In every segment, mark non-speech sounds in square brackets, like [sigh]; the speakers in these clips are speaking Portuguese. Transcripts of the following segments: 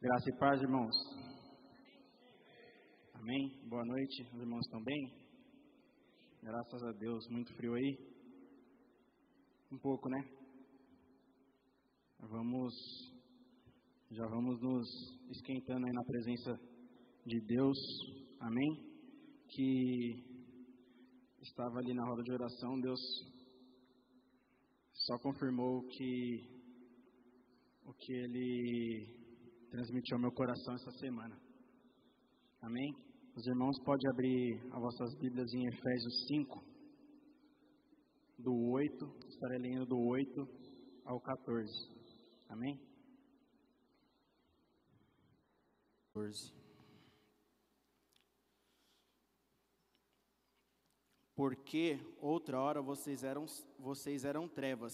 Graça e paz, irmãos. Amém. Boa noite. Os irmãos estão bem? Graças a Deus. Muito frio aí? Um pouco, né? Vamos, já vamos nos esquentando aí na presença de Deus. Amém. Que estava ali na roda de oração, Deus só confirmou que o que Ele transmitiu ao meu coração essa semana. Amém? Os irmãos podem abrir as vossas Bíblias em Efésios 5, do 8, estarei lendo do 8 ao 14. Amém? 14. Porque outra hora vocês eram, vocês eram trevas,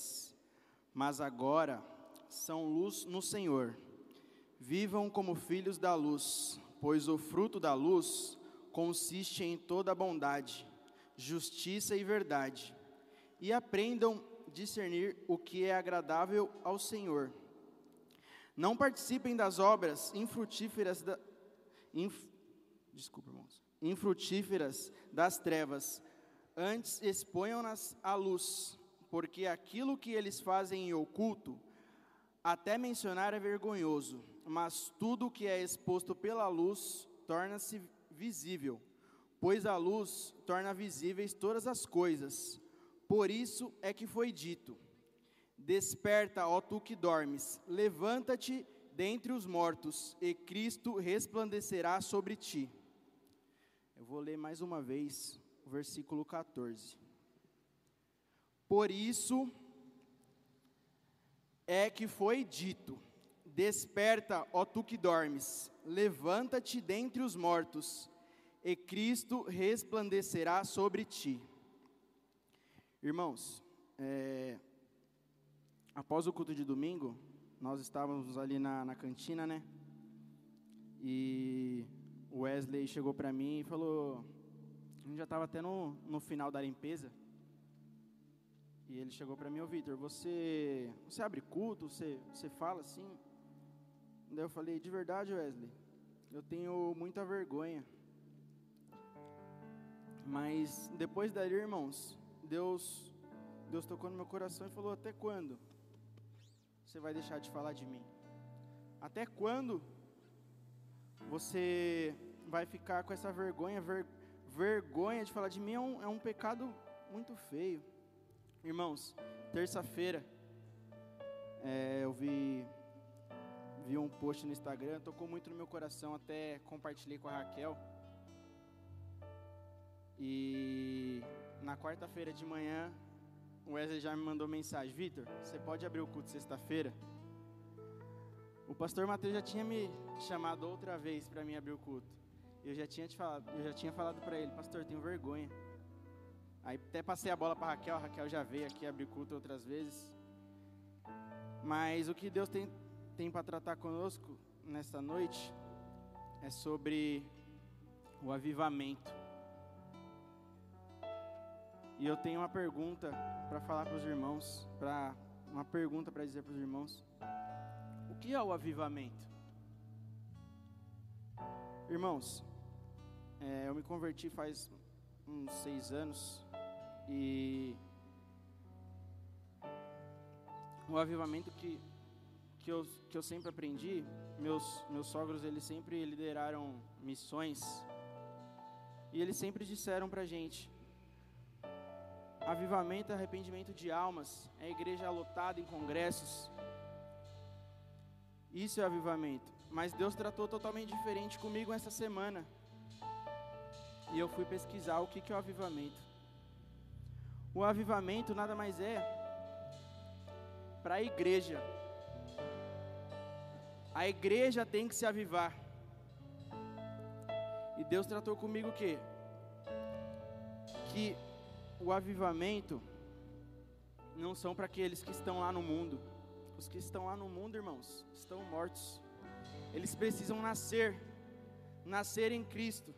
mas agora são luz no Senhor. Vivam como filhos da luz, pois o fruto da luz consiste em toda bondade, justiça e verdade. E aprendam discernir o que é agradável ao Senhor. Não participem das obras infrutíferas da, inf, desculpa, irmãos, infrutíferas das trevas, Antes exponham-nas à luz, porque aquilo que eles fazem em oculto, até mencionar é vergonhoso, mas tudo que é exposto pela luz torna-se visível, pois a luz torna visíveis todas as coisas. Por isso é que foi dito: Desperta, ó tu que dormes, levanta-te dentre os mortos, e Cristo resplandecerá sobre ti. Eu vou ler mais uma vez versículo 14. Por isso é que foi dito: Desperta, ó tu que dormes, levanta-te dentre os mortos, e Cristo resplandecerá sobre ti. Irmãos, é, após o culto de domingo, nós estávamos ali na, na cantina, né? E o Wesley chegou para mim e falou: a gente já estava até no, no final da limpeza. E ele chegou para mim, ô Vitor, você, você abre culto, você, você fala assim? Daí eu falei, de verdade, Wesley, eu tenho muita vergonha. Mas depois dali, irmãos, Deus, Deus tocou no meu coração e falou, até quando você vai deixar de falar de mim? Até quando você vai ficar com essa vergonha, vergonha? vergonha de falar de mim é um, é um pecado muito feio. Irmãos, terça-feira, é, eu vi, vi um post no Instagram, tocou muito no meu coração, até compartilhei com a Raquel. E na quarta-feira de manhã, o Wesley já me mandou mensagem: Vitor, você pode abrir o culto sexta-feira? O pastor Mateus já tinha me chamado outra vez para mim abrir o culto. Eu já tinha te falado, eu já tinha falado para ele, pastor, tenho vergonha. Aí até passei a bola para Raquel, a Raquel já veio aqui abrir culto outras vezes. Mas o que Deus tem, tem para tratar conosco nesta noite é sobre o avivamento. E eu tenho uma pergunta para falar para os irmãos, para uma pergunta para dizer para os irmãos. O que é o avivamento? Irmãos, é, eu me converti faz uns seis anos e o avivamento que, que, eu, que eu sempre aprendi, meus, meus sogros eles sempre lideraram missões e eles sempre disseram pra gente, avivamento é arrependimento de almas, é igreja lotada em congressos, isso é avivamento. Mas Deus tratou totalmente diferente comigo essa semana e eu fui pesquisar o que é o avivamento. O avivamento nada mais é para a igreja. A igreja tem que se avivar. E Deus tratou comigo o quê? Que o avivamento não são para aqueles que estão lá no mundo. Os que estão lá no mundo, irmãos, estão mortos. Eles precisam nascer, nascer em Cristo.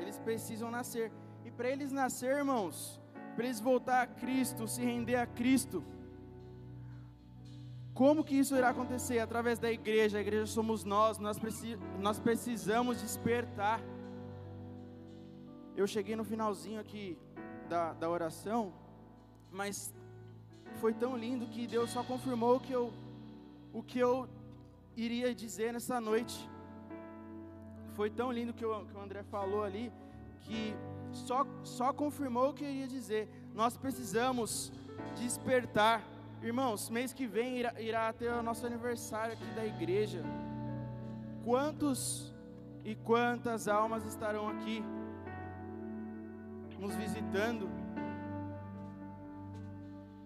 Eles precisam nascer. E para eles nascer, irmãos, para eles voltar a Cristo, se render a Cristo, Como que isso irá acontecer? Através da igreja. A igreja somos nós. Nós, preci nós precisamos despertar. Eu cheguei no finalzinho aqui da, da oração, mas foi tão lindo que Deus só confirmou que eu, o que eu iria dizer nessa noite. Foi tão lindo que o, que o André falou ali, que só, só confirmou o que eu iria dizer. Nós precisamos despertar. Irmãos, mês que vem irá, irá ter o nosso aniversário aqui da igreja. Quantos e quantas almas estarão aqui nos visitando?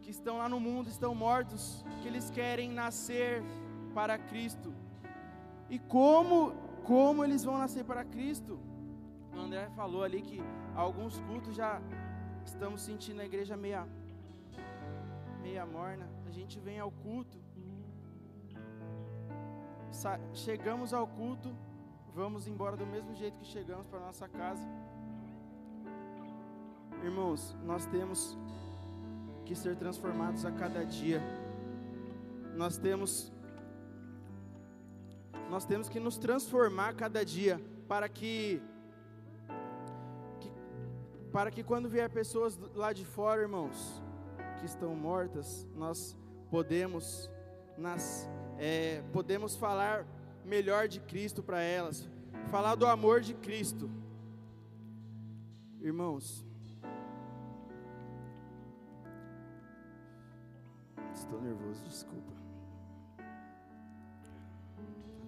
Que estão lá no mundo, estão mortos, que eles querem nascer para Cristo. E como, como eles vão nascer para Cristo? O André falou ali que alguns cultos já estamos sentindo a igreja meia meia morna. A gente vem ao culto, chegamos ao culto, vamos embora do mesmo jeito que chegamos para nossa casa. Irmãos, nós temos que ser transformados a cada dia. Nós temos nós temos que nos transformar a cada dia para que, que para que quando vier pessoas lá de fora, irmãos, que estão mortas, nós podemos, nas, é, podemos falar melhor de Cristo para elas, falar do amor de Cristo. Irmãos, estou nervoso, desculpa.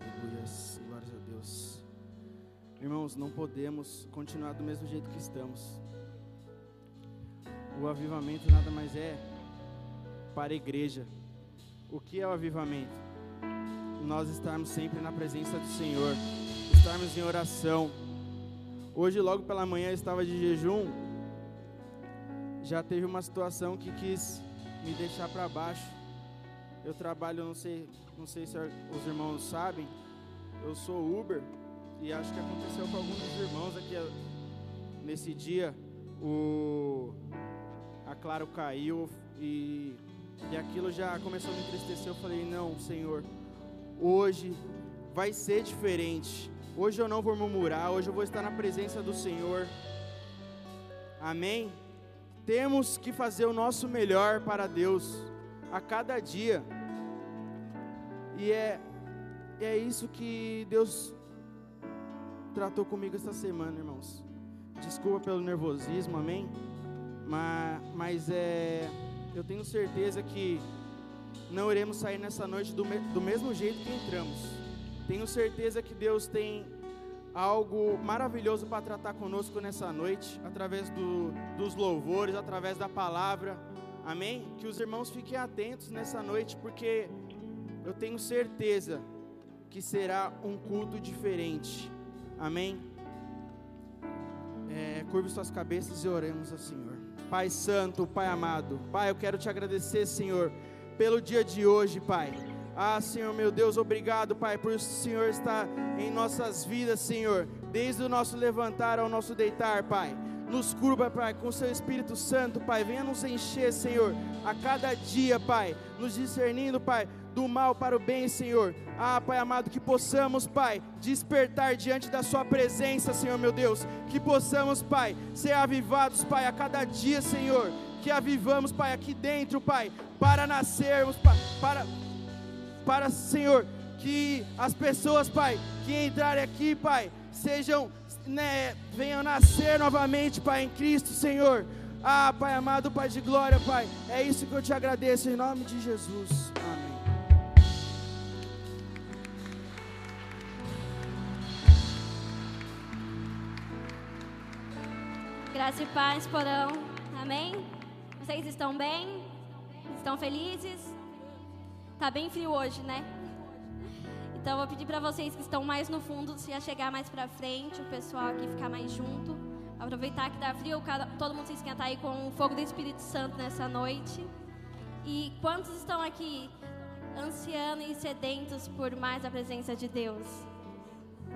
Aleluia, glórias a Deus. Irmãos, não podemos continuar do mesmo jeito que estamos. O avivamento nada mais é para a igreja. O que é o avivamento? Nós estarmos sempre na presença do Senhor, estarmos em oração. Hoje, logo pela manhã, eu estava de jejum. Já teve uma situação que quis me deixar para baixo. Eu trabalho, não sei, não sei se os irmãos sabem, eu sou Uber e acho que aconteceu com alguns dos irmãos aqui nesse dia. O Claro caiu e, e aquilo já começou a me entristecer. Eu falei: Não, Senhor, hoje vai ser diferente. Hoje eu não vou murmurar, hoje eu vou estar na presença do Senhor. Amém? Temos que fazer o nosso melhor para Deus a cada dia. E é, é isso que Deus tratou comigo esta semana, irmãos. Desculpa pelo nervosismo, amém? Mas, mas é, eu tenho certeza que não iremos sair nessa noite do, do mesmo jeito que entramos. Tenho certeza que Deus tem algo maravilhoso para tratar conosco nessa noite, através do, dos louvores, através da palavra. Amém? Que os irmãos fiquem atentos nessa noite, porque eu tenho certeza que será um culto diferente. Amém? É, curve suas cabeças e oremos ao Senhor. Pai Santo, Pai amado. Pai, eu quero te agradecer, Senhor, pelo dia de hoje, Pai. Ah, Senhor, meu Deus, obrigado, Pai, por o Senhor estar em nossas vidas, Senhor, desde o nosso levantar ao nosso deitar, Pai. Nos curva, Pai, com o seu Espírito Santo, Pai. Venha nos encher, Senhor, a cada dia, Pai. Nos discernindo, Pai, do mal para o bem, Senhor. Ah, Pai amado, que possamos, Pai, despertar diante da Sua presença, Senhor meu Deus. Que possamos, Pai, ser avivados, Pai, a cada dia, Senhor. Que avivamos, Pai, aqui dentro, Pai, para nascermos, para, para, Senhor, que as pessoas, Pai, que entrarem aqui, Pai, sejam, né, venham nascer novamente, Pai, em Cristo, Senhor. Ah, Pai amado, Pai de glória, Pai, é isso que eu te agradeço, em nome de Jesus. Graça e paz, porão. Amém? Vocês estão bem? Estão felizes? Tá bem frio hoje, né? Então vou pedir para vocês que estão mais no fundo se chegar mais para frente, o pessoal aqui ficar mais junto. Aproveitar que tá frio, todo mundo se esquentar aí com o fogo do Espírito Santo nessa noite. E quantos estão aqui ansiando e sedentos por mais a presença de Deus?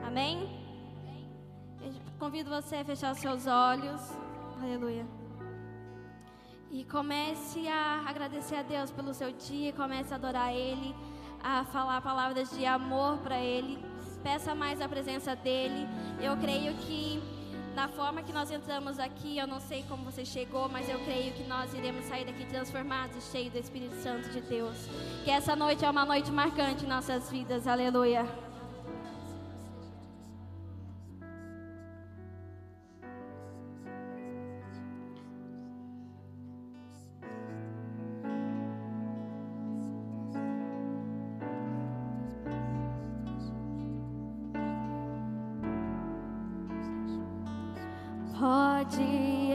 Amém? Convido você a fechar os seus olhos. Aleluia. E comece a agradecer a Deus pelo seu dia, comece a adorar Ele, a falar palavras de amor para Ele. Peça mais a presença dEle. Eu creio que na forma que nós entramos aqui, eu não sei como você chegou, mas eu creio que nós iremos sair daqui transformados, cheios do Espírito Santo de Deus. Que essa noite é uma noite marcante em nossas vidas. Aleluia. Jesus.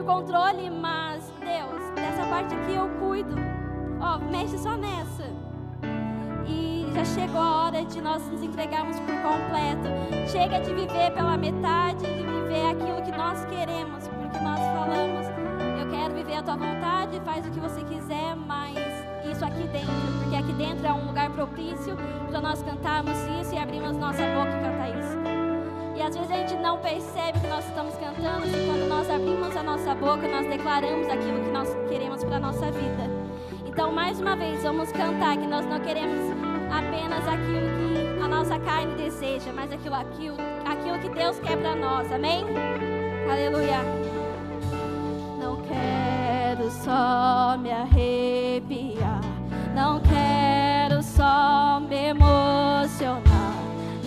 O controle, mas Deus, dessa parte aqui eu cuido. Ó, oh, mexe só nessa. E já chegou a hora de nós nos entregarmos por completo. Chega de viver pela metade, de viver aquilo que nós queremos, porque nós falamos, eu quero viver a tua vontade, faz o que você quiser, mas isso aqui dentro, porque aqui dentro é um lugar propício para nós cantarmos isso e abrirmos nossa boca e cantar isso. E às vezes a gente não percebe que nós estamos cantando, e quando nós abrimos a nossa boca, nós declaramos aquilo que nós queremos para a nossa vida. Então, mais uma vez, vamos cantar que nós não queremos apenas aquilo que a nossa carne deseja, mas aquilo, aquilo, aquilo que Deus quer para nós. Amém? Aleluia. Não quero só me arrepiar, não quero só me emocionar,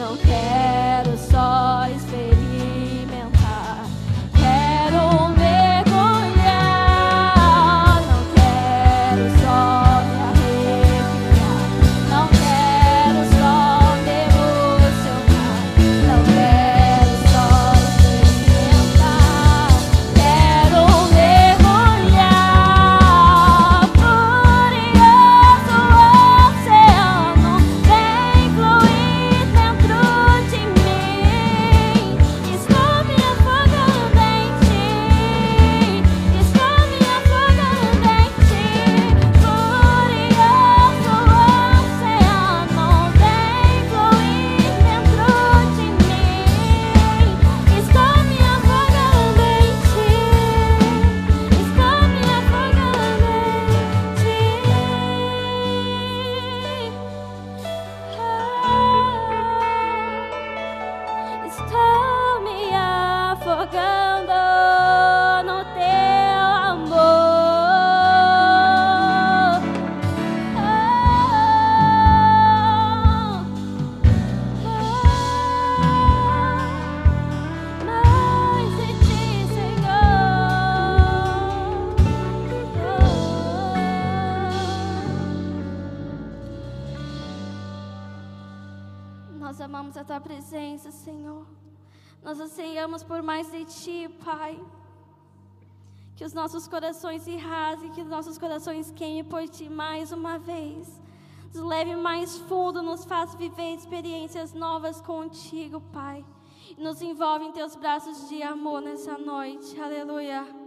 não quero só experimentar, Que os nossos corações se rasguem, que os nossos corações queimem por Ti mais uma vez. Nos leve mais fundo, nos faz viver experiências novas contigo, Pai. Nos envolve em Teus braços de amor nessa noite. Aleluia.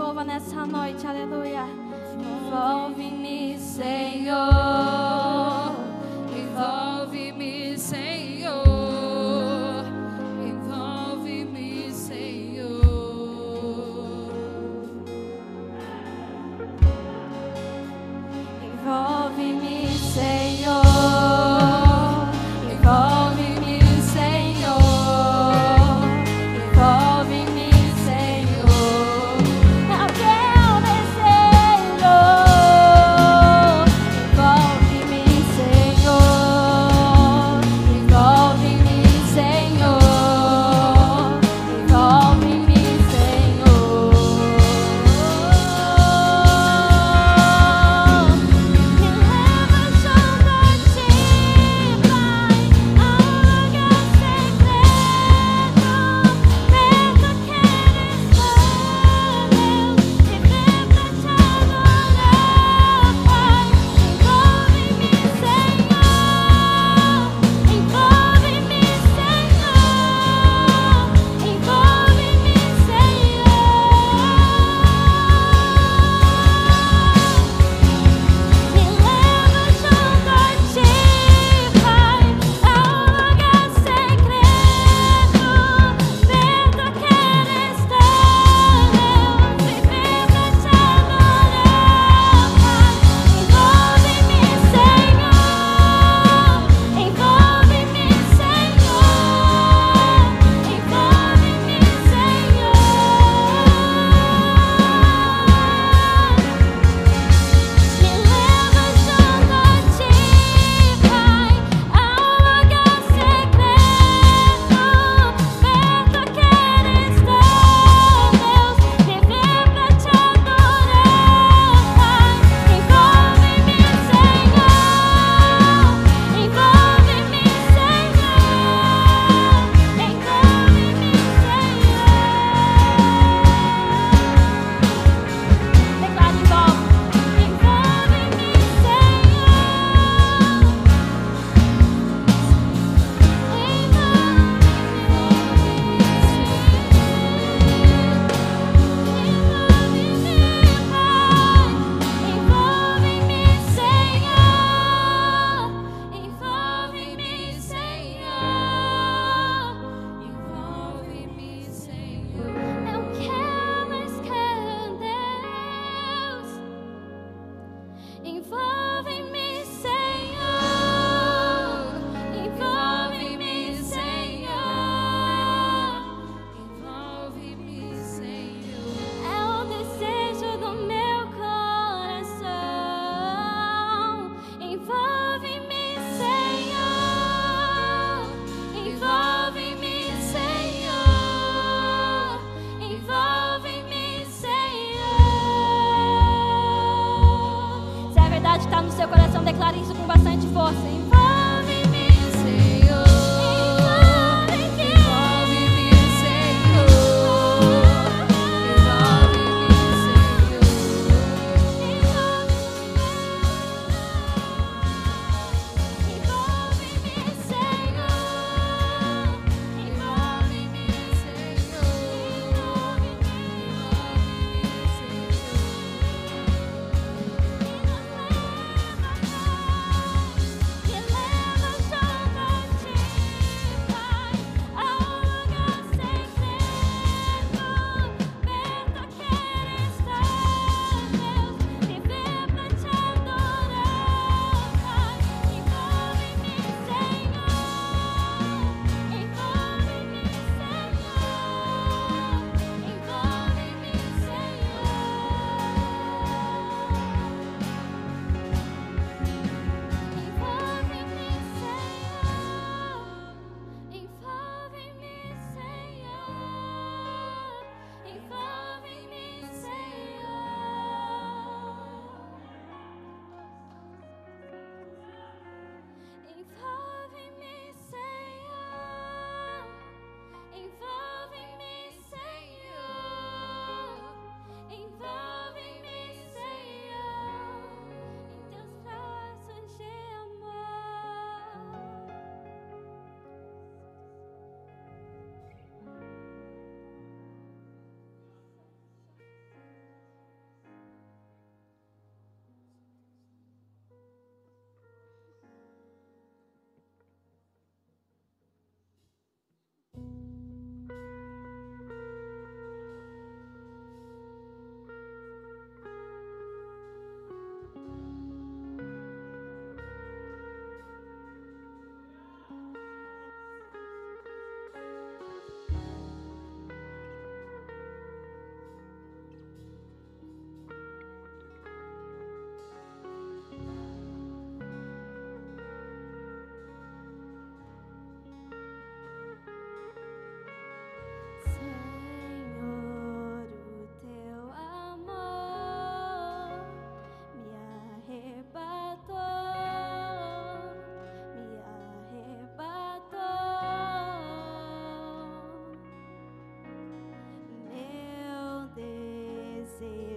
envolva nessa noite, aleluia. Envolve-me, Senhor. Declare isso com bastante força. Hein?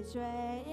Desejo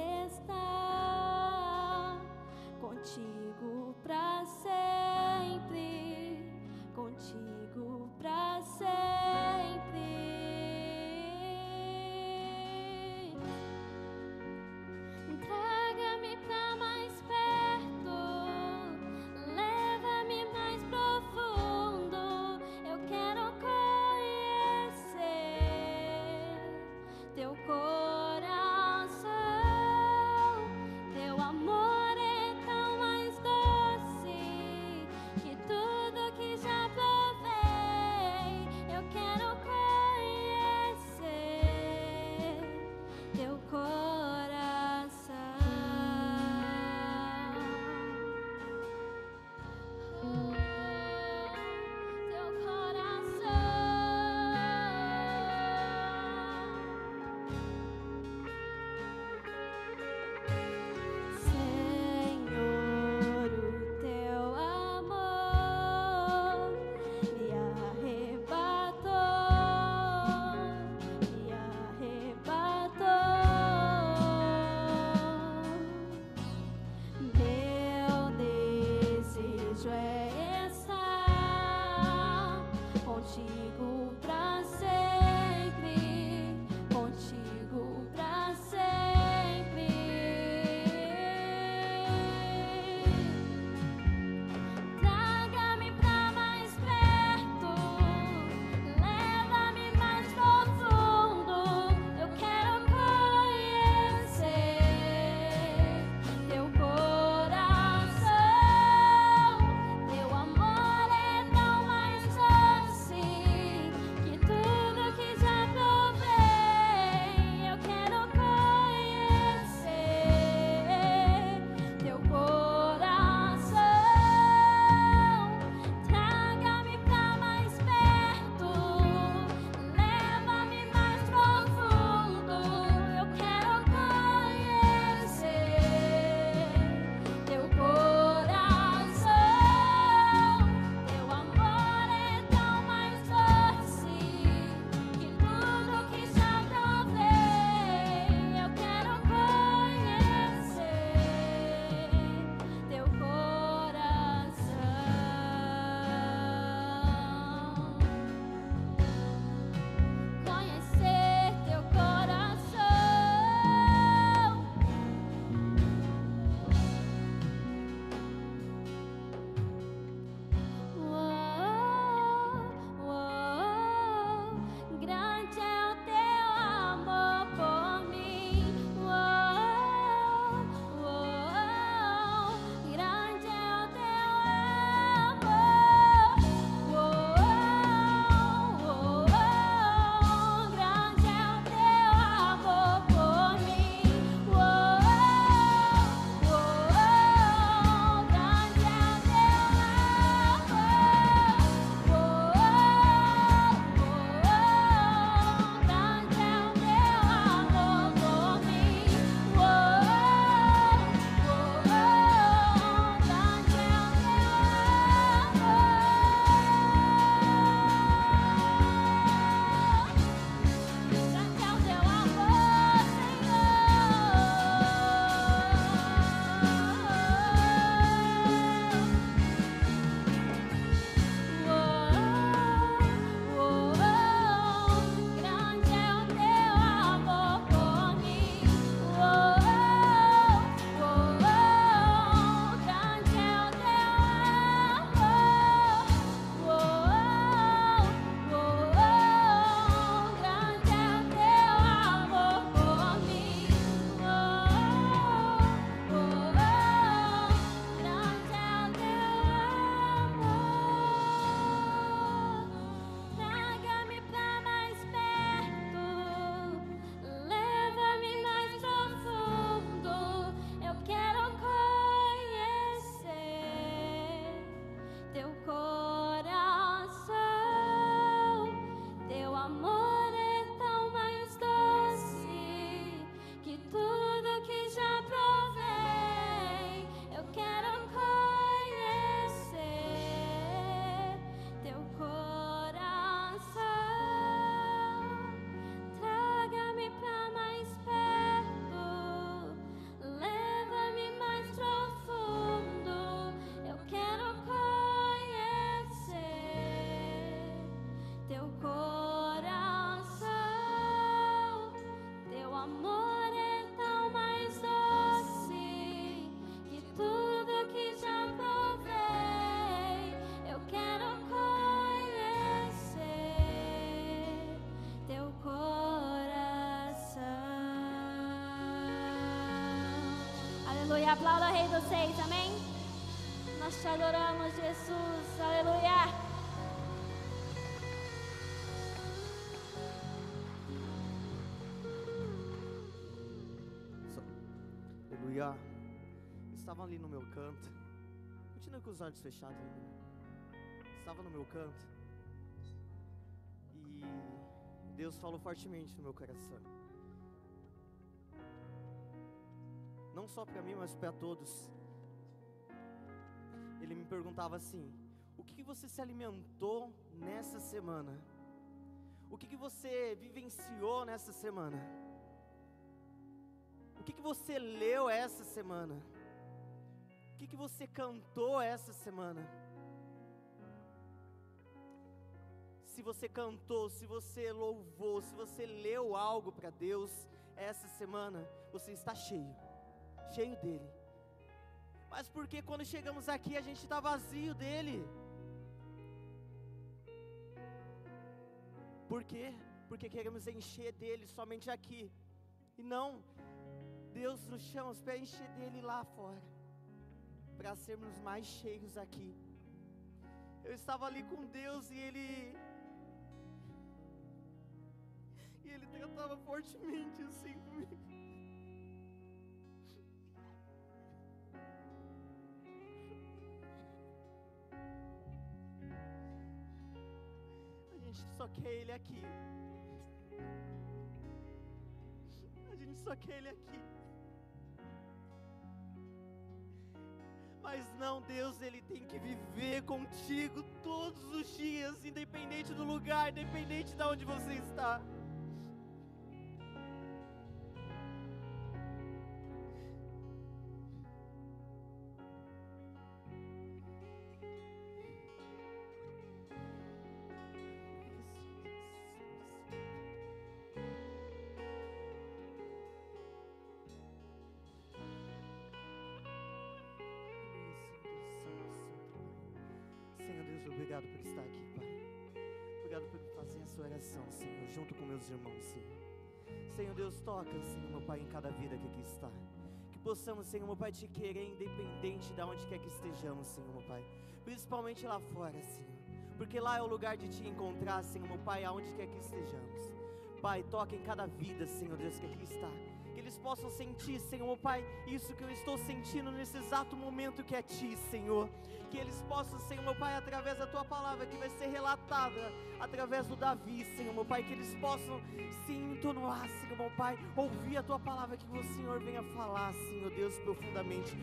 Aplauda o Rei dos Seis. Amém? Nós te adoramos, Jesus. Aleluia. Aleluia. Estavam ali no meu canto. Continua com os olhos fechados. Estava no meu canto. E Deus falou fortemente no meu coração. Só para mim, mas para todos. Ele me perguntava assim: O que, que você se alimentou nessa semana? O que, que você vivenciou nessa semana? O que, que você leu essa semana? O que, que você cantou essa semana? Se você cantou, se você louvou, se você leu algo para Deus essa semana, você está cheio, cheio dele. Mas porque quando chegamos aqui a gente está vazio dele? Por quê? Porque queremos encher dele somente aqui. E não, Deus nos chama para encher dele lá fora, para sermos mais cheios aqui. Eu estava ali com Deus e ele. E ele tratava fortemente assim comigo. Só quer ele aqui. A gente só quer ele aqui. Mas não, Deus, ele tem que viver contigo todos os dias, independente do lugar, independente de onde você está. Junto com meus irmãos, Senhor. Senhor Deus, toca, Senhor, meu Pai, em cada vida que aqui está. Que possamos, Senhor, meu Pai, te querer independente de onde quer que estejamos, Senhor, meu Pai. Principalmente lá fora, Senhor. Porque lá é o lugar de te encontrar, Senhor, meu Pai, aonde quer que estejamos. Pai, toca em cada vida, Senhor Deus, que aqui está. Que eles possam sentir, Senhor, meu Pai, isso que eu estou sentindo nesse exato momento que é Ti, Senhor. Que eles possam, Senhor, meu Pai, através da Tua palavra que vai ser relatada através do Davi, Senhor, meu Pai, que eles possam se entonar, Senhor, meu Pai, ouvir a Tua palavra, que o Senhor venha falar, Senhor Deus, profundamente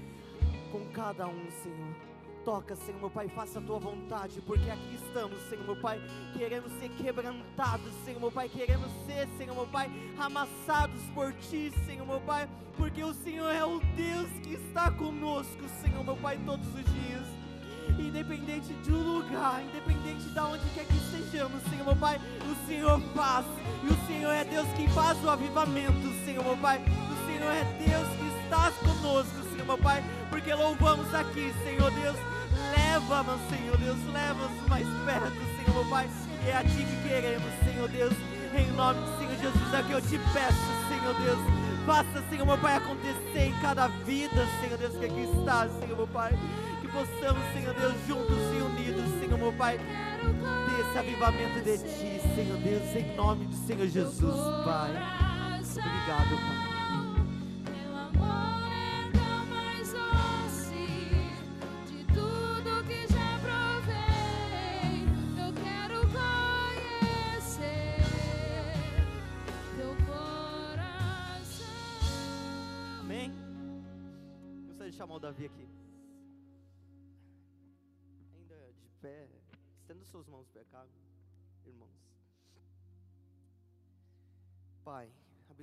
com cada um, Senhor. Toca, Senhor, meu Pai, faça a tua vontade, porque aqui estamos, Senhor, meu Pai, queremos ser quebrantados, Senhor, meu Pai, queremos ser, Senhor, meu Pai, amassados por Ti, Senhor, meu Pai, porque o Senhor é o Deus que está conosco, Senhor, meu Pai, todos os dias. Independente do lugar, independente de onde quer que estejamos, Senhor, meu Pai, o Senhor faz, e o Senhor é Deus que faz o avivamento, Senhor, meu Pai, o Senhor é Deus que está conosco, Senhor, meu Pai, porque louvamos aqui, Senhor Deus, leva-nos, Senhor Deus, leva-nos mais perto, Senhor, meu Pai, é a Ti que queremos, Senhor Deus, em nome do Senhor Jesus, é o que eu te peço, Senhor Deus, faça, Senhor, meu Pai, acontecer em cada vida, Senhor Deus, que aqui está, Senhor, meu Pai, que possamos, Senhor Deus, juntos e unidos, Senhor, meu Pai, ter esse avivamento de Ti, Senhor Deus, em nome do Senhor Jesus, Pai. Obrigado, Pai.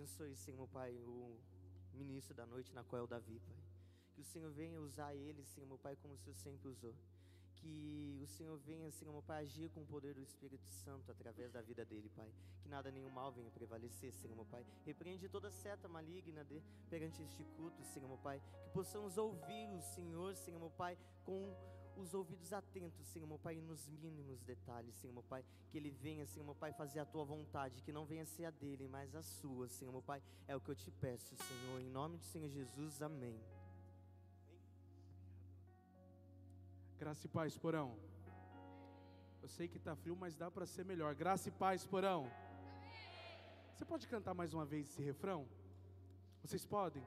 Abençoe, Senhor, Pai, o ministro da noite, na qual é o Davi, Pai. Que o Senhor venha usar ele, Senhor, meu Pai, como o Senhor sempre usou. Que o Senhor venha, Senhor, meu Pai, agir com o poder do Espírito Santo através da vida dele, Pai. Que nada nenhum mal venha prevalecer, Senhor, meu Pai. Repreende toda seta maligna de, perante este culto, Senhor, meu Pai. Que possamos ouvir o Senhor, Senhor, meu Pai, com os ouvidos atentos, Senhor, meu Pai, nos mínimos detalhes, Senhor, meu Pai. Que ele venha, Senhor, meu Pai, fazer a tua vontade. Que não venha ser a dele, mas a sua, Senhor, meu Pai. É o que eu te peço, Senhor. Em nome do Senhor Jesus, amém. Graça e paz, porão. Eu sei que está frio, mas dá para ser melhor. Graça e paz, porão. Você pode cantar mais uma vez esse refrão? Vocês podem?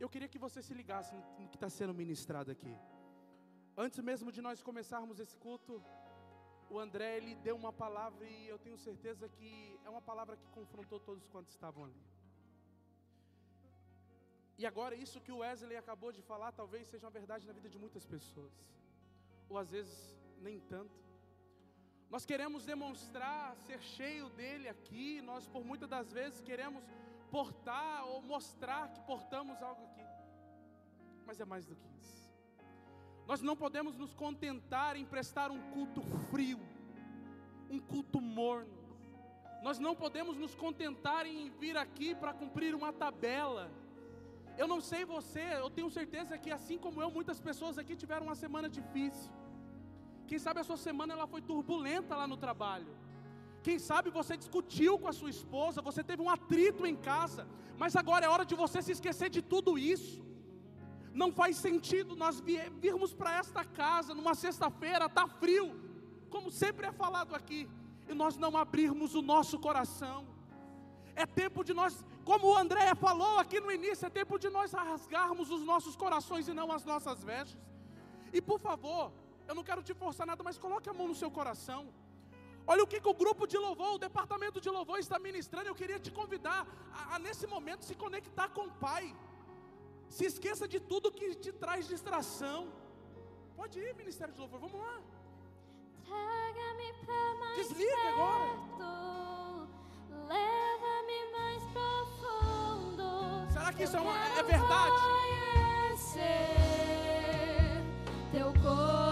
Eu queria que você se ligasse no que está sendo ministrado aqui. Antes mesmo de nós começarmos esse culto, o André ele deu uma palavra e eu tenho certeza que é uma palavra que confrontou todos quantos estavam ali. E agora isso que o Wesley acabou de falar talvez seja uma verdade na vida de muitas pessoas. Ou às vezes nem tanto. Nós queremos demonstrar ser cheio dele aqui, nós por muitas das vezes queremos portar ou mostrar que portamos algo aqui. Mas é mais do que isso. Nós não podemos nos contentar em prestar um culto frio, um culto morno. Nós não podemos nos contentar em vir aqui para cumprir uma tabela. Eu não sei você, eu tenho certeza que assim como eu, muitas pessoas aqui tiveram uma semana difícil. Quem sabe a sua semana ela foi turbulenta lá no trabalho. Quem sabe você discutiu com a sua esposa, você teve um atrito em casa, mas agora é hora de você se esquecer de tudo isso. Não faz sentido nós virmos para esta casa numa sexta-feira, está frio, como sempre é falado aqui, e nós não abrirmos o nosso coração. É tempo de nós, como o André falou aqui no início, é tempo de nós rasgarmos os nossos corações e não as nossas vestes. E por favor, eu não quero te forçar nada, mas coloque a mão no seu coração. Olha o que, que o grupo de louvor, o departamento de louvor está ministrando. Eu queria te convidar a, a nesse momento se conectar com o Pai. Se esqueça de tudo que te traz distração. Pode ir, Ministério de Louvor, vamos lá. Traga-me pra mais Desliga perto, agora. Leva-me mais profundo. Será que isso é, uma, é verdade? Teu coração,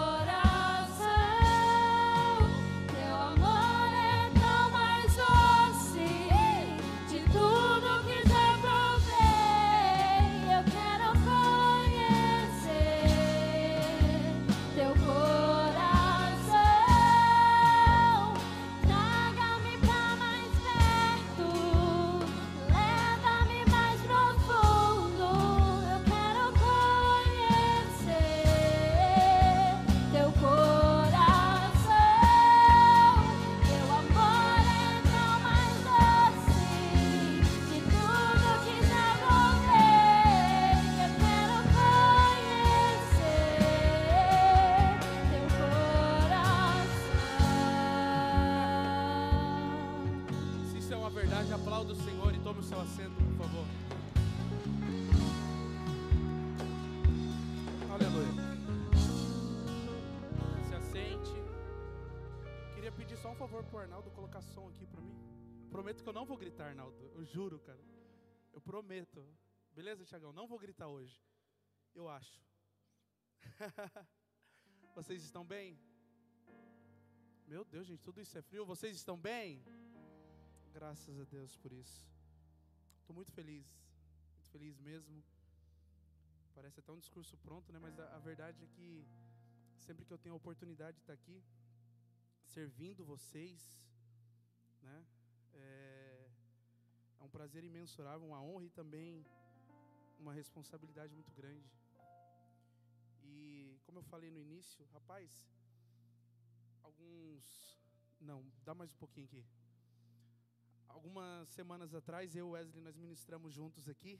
Prometo que eu não vou gritar, Arnaldo. Eu juro, cara. Eu prometo. Beleza, Tiagão? Não vou gritar hoje. Eu acho. [laughs] Vocês estão bem? Meu Deus, gente, tudo isso é frio. Vocês estão bem? Graças a Deus por isso. Estou muito feliz, muito feliz mesmo. Parece até um discurso pronto, né? Mas a, a verdade é que sempre que eu tenho a oportunidade de estar aqui, servindo vocês, né? É, é um prazer imensurável, uma honra e também uma responsabilidade muito grande. E como eu falei no início, rapaz, alguns. Não, dá mais um pouquinho aqui. Algumas semanas atrás, eu e Wesley, nós ministramos juntos aqui.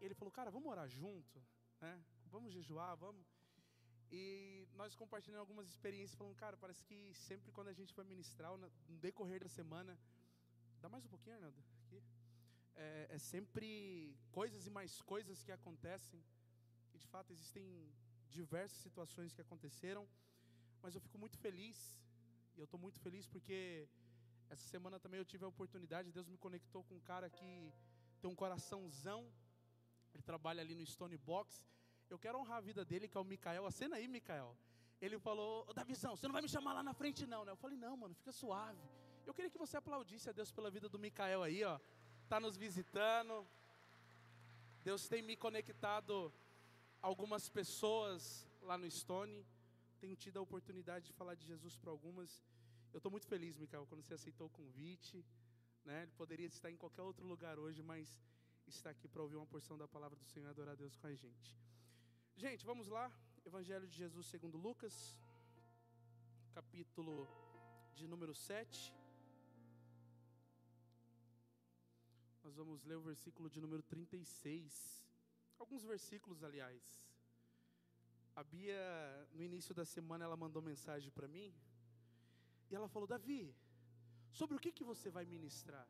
Ele falou, cara, vamos orar junto, né? Vamos jejuar, vamos. E nós compartilhando algumas experiências, falando, cara, parece que sempre quando a gente vai ministrar, no decorrer da semana, dá mais um pouquinho, Arnaldo, aqui. É, é sempre coisas e mais coisas que acontecem. E de fato existem diversas situações que aconteceram, mas eu fico muito feliz. E eu estou muito feliz porque essa semana também eu tive a oportunidade, Deus me conectou com um cara que tem um coraçãozão. Ele trabalha ali no Stone Box. Eu quero honrar a vida dele, que é o Mikael. Acena aí, Mikael. Ele falou, ô Davizão, você não vai me chamar lá na frente não, né? Eu falei, não, mano, fica suave. Eu queria que você aplaudisse a Deus pela vida do Mikael aí, ó. Tá nos visitando. Deus tem me conectado algumas pessoas lá no Stone. Tenho tido a oportunidade de falar de Jesus para algumas. Eu estou muito feliz, Mikael, quando você aceitou o convite. Né? Ele poderia estar em qualquer outro lugar hoje, mas está aqui para ouvir uma porção da palavra do Senhor e adorar a Deus com a gente. Gente, vamos lá. Evangelho de Jesus segundo Lucas, capítulo de número 7. Nós vamos ler o versículo de número 36. Alguns versículos, aliás. A Bia, no início da semana, ela mandou mensagem para mim. E ela falou: Davi, sobre o que, que você vai ministrar?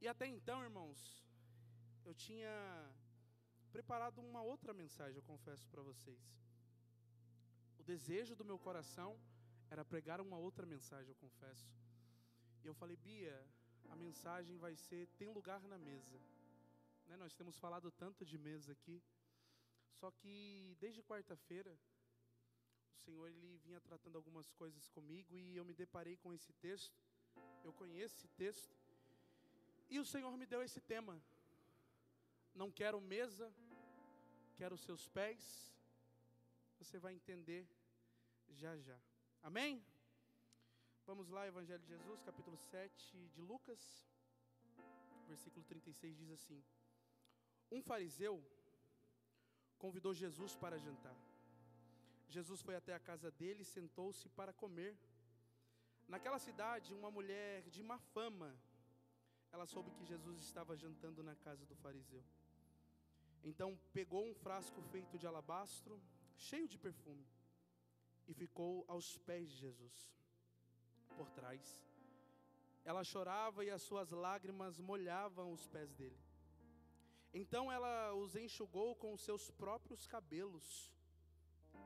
E até então, irmãos, eu tinha preparado uma outra mensagem, eu confesso para vocês. O desejo do meu coração era pregar uma outra mensagem, eu confesso. E eu falei, Bia, a mensagem vai ser: tem lugar na mesa. Né, nós temos falado tanto de mesa aqui. Só que desde quarta-feira, o Senhor ele vinha tratando algumas coisas comigo e eu me deparei com esse texto. Eu conheço esse texto. E o Senhor me deu esse tema. Não quero mesa, quero seus pés. Você vai entender já já. Amém? Vamos lá, Evangelho de Jesus, capítulo 7 de Lucas, versículo 36 diz assim: Um fariseu convidou Jesus para jantar. Jesus foi até a casa dele e sentou-se para comer. Naquela cidade, uma mulher de má fama, ela soube que Jesus estava jantando na casa do fariseu. Então pegou um frasco feito de alabastro, cheio de perfume, e ficou aos pés de Jesus, por trás. Ela chorava e as suas lágrimas molhavam os pés dele. Então ela os enxugou com os seus próprios cabelos.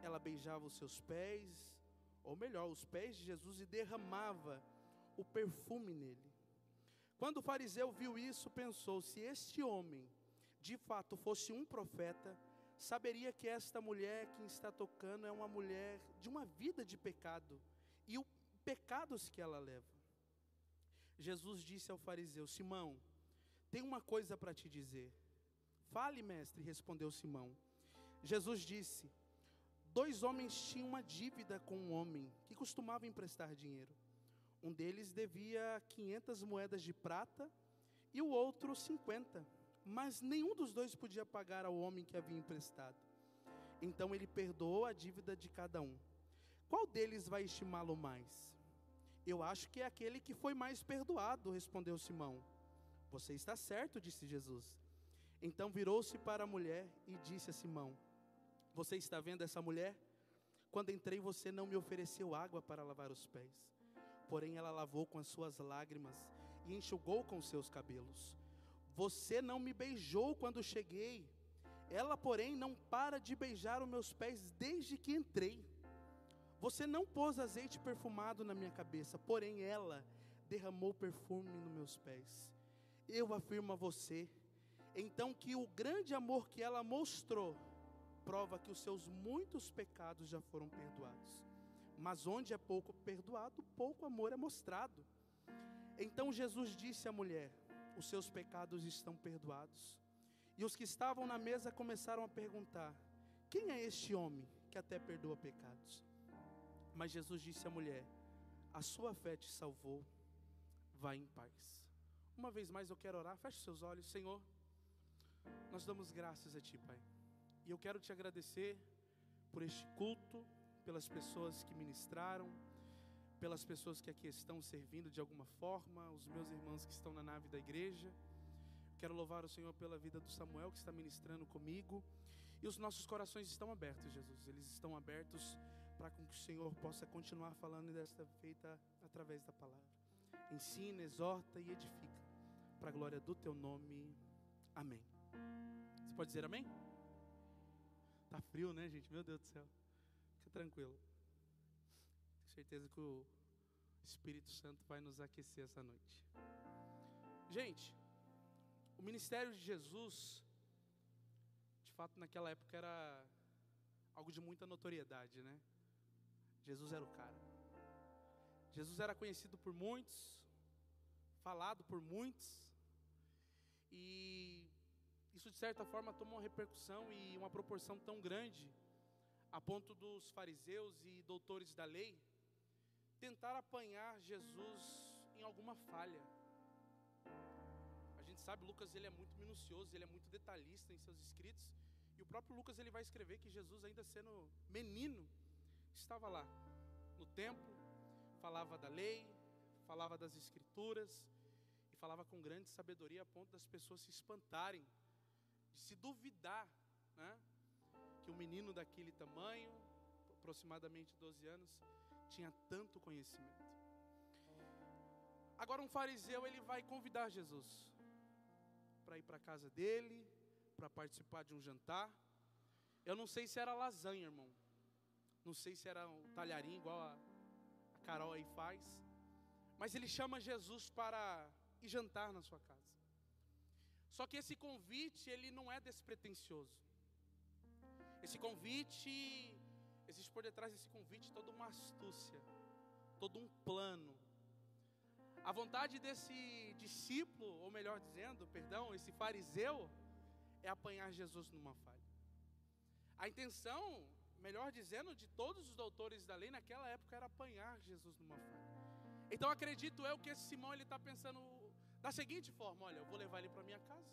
Ela beijava os seus pés, ou melhor, os pés de Jesus, e derramava o perfume nele. Quando o fariseu viu isso, pensou: se este homem de fato fosse um profeta, saberia que esta mulher que está tocando é uma mulher de uma vida de pecado e os pecados que ela leva. Jesus disse ao fariseu: Simão, tem uma coisa para te dizer. Fale, mestre, respondeu Simão. Jesus disse: Dois homens tinham uma dívida com um homem que costumava emprestar dinheiro. Um deles devia 500 moedas de prata e o outro 50 mas nenhum dos dois podia pagar ao homem que havia emprestado. Então ele perdoou a dívida de cada um. Qual deles vai estimá-lo mais? Eu acho que é aquele que foi mais perdoado, respondeu Simão. Você está certo, disse Jesus. Então virou-se para a mulher e disse a Simão: Você está vendo essa mulher? Quando entrei, você não me ofereceu água para lavar os pés. Porém, ela lavou com as suas lágrimas e enxugou com seus cabelos. Você não me beijou quando cheguei. Ela, porém, não para de beijar os meus pés desde que entrei. Você não pôs azeite perfumado na minha cabeça, porém ela derramou perfume nos meus pés. Eu afirmo a você, então, que o grande amor que ela mostrou prova que os seus muitos pecados já foram perdoados. Mas onde é pouco perdoado, pouco amor é mostrado. Então Jesus disse à mulher: os seus pecados estão perdoados. E os que estavam na mesa começaram a perguntar: Quem é este homem que até perdoa pecados? Mas Jesus disse à mulher: A sua fé te salvou, vá em paz. Uma vez mais eu quero orar, feche seus olhos, Senhor. Nós damos graças a Ti, Pai. E eu quero te agradecer por este culto, pelas pessoas que ministraram pelas pessoas que aqui estão servindo de alguma forma, os meus irmãos que estão na nave da igreja. Quero louvar o Senhor pela vida do Samuel que está ministrando comigo. E os nossos corações estão abertos, Jesus. Eles estão abertos para que o Senhor possa continuar falando desta feita através da palavra. Ensina, exorta e edifica. Para a glória do teu nome. Amém. Você pode dizer amém? Tá frio, né, gente? Meu Deus do céu. Fica tranquilo certeza que o Espírito Santo vai nos aquecer essa noite. Gente, o ministério de Jesus, de fato, naquela época era algo de muita notoriedade, né? Jesus era o cara. Jesus era conhecido por muitos, falado por muitos, e isso de certa forma tomou uma repercussão e uma proporção tão grande, a ponto dos fariseus e doutores da lei tentar apanhar Jesus em alguma falha. A gente sabe, Lucas ele é muito minucioso, ele é muito detalhista em seus escritos, E o próprio Lucas ele vai escrever que Jesus, ainda sendo menino, estava lá no templo, falava da lei, falava das escrituras e falava com grande sabedoria a ponto das pessoas se espantarem, de se duvidar, né? Que um menino daquele tamanho, aproximadamente 12 anos, tinha tanto conhecimento. Agora um fariseu ele vai convidar Jesus para ir para a casa dele, para participar de um jantar. Eu não sei se era lasanha, irmão. Não sei se era um talharim igual a, a Carol aí faz. Mas ele chama Jesus para ir jantar na sua casa. Só que esse convite, ele não é despretensioso. Esse convite, existe por detrás desse convite toda uma astúcia, todo um plano. A vontade desse discípulo, ou melhor dizendo, perdão, esse fariseu, é apanhar Jesus numa falha. A intenção, melhor dizendo, de todos os doutores da lei naquela época era apanhar Jesus numa falha. Então acredito eu que esse Simão ele está pensando da seguinte forma: olha, eu vou levar ele para minha casa,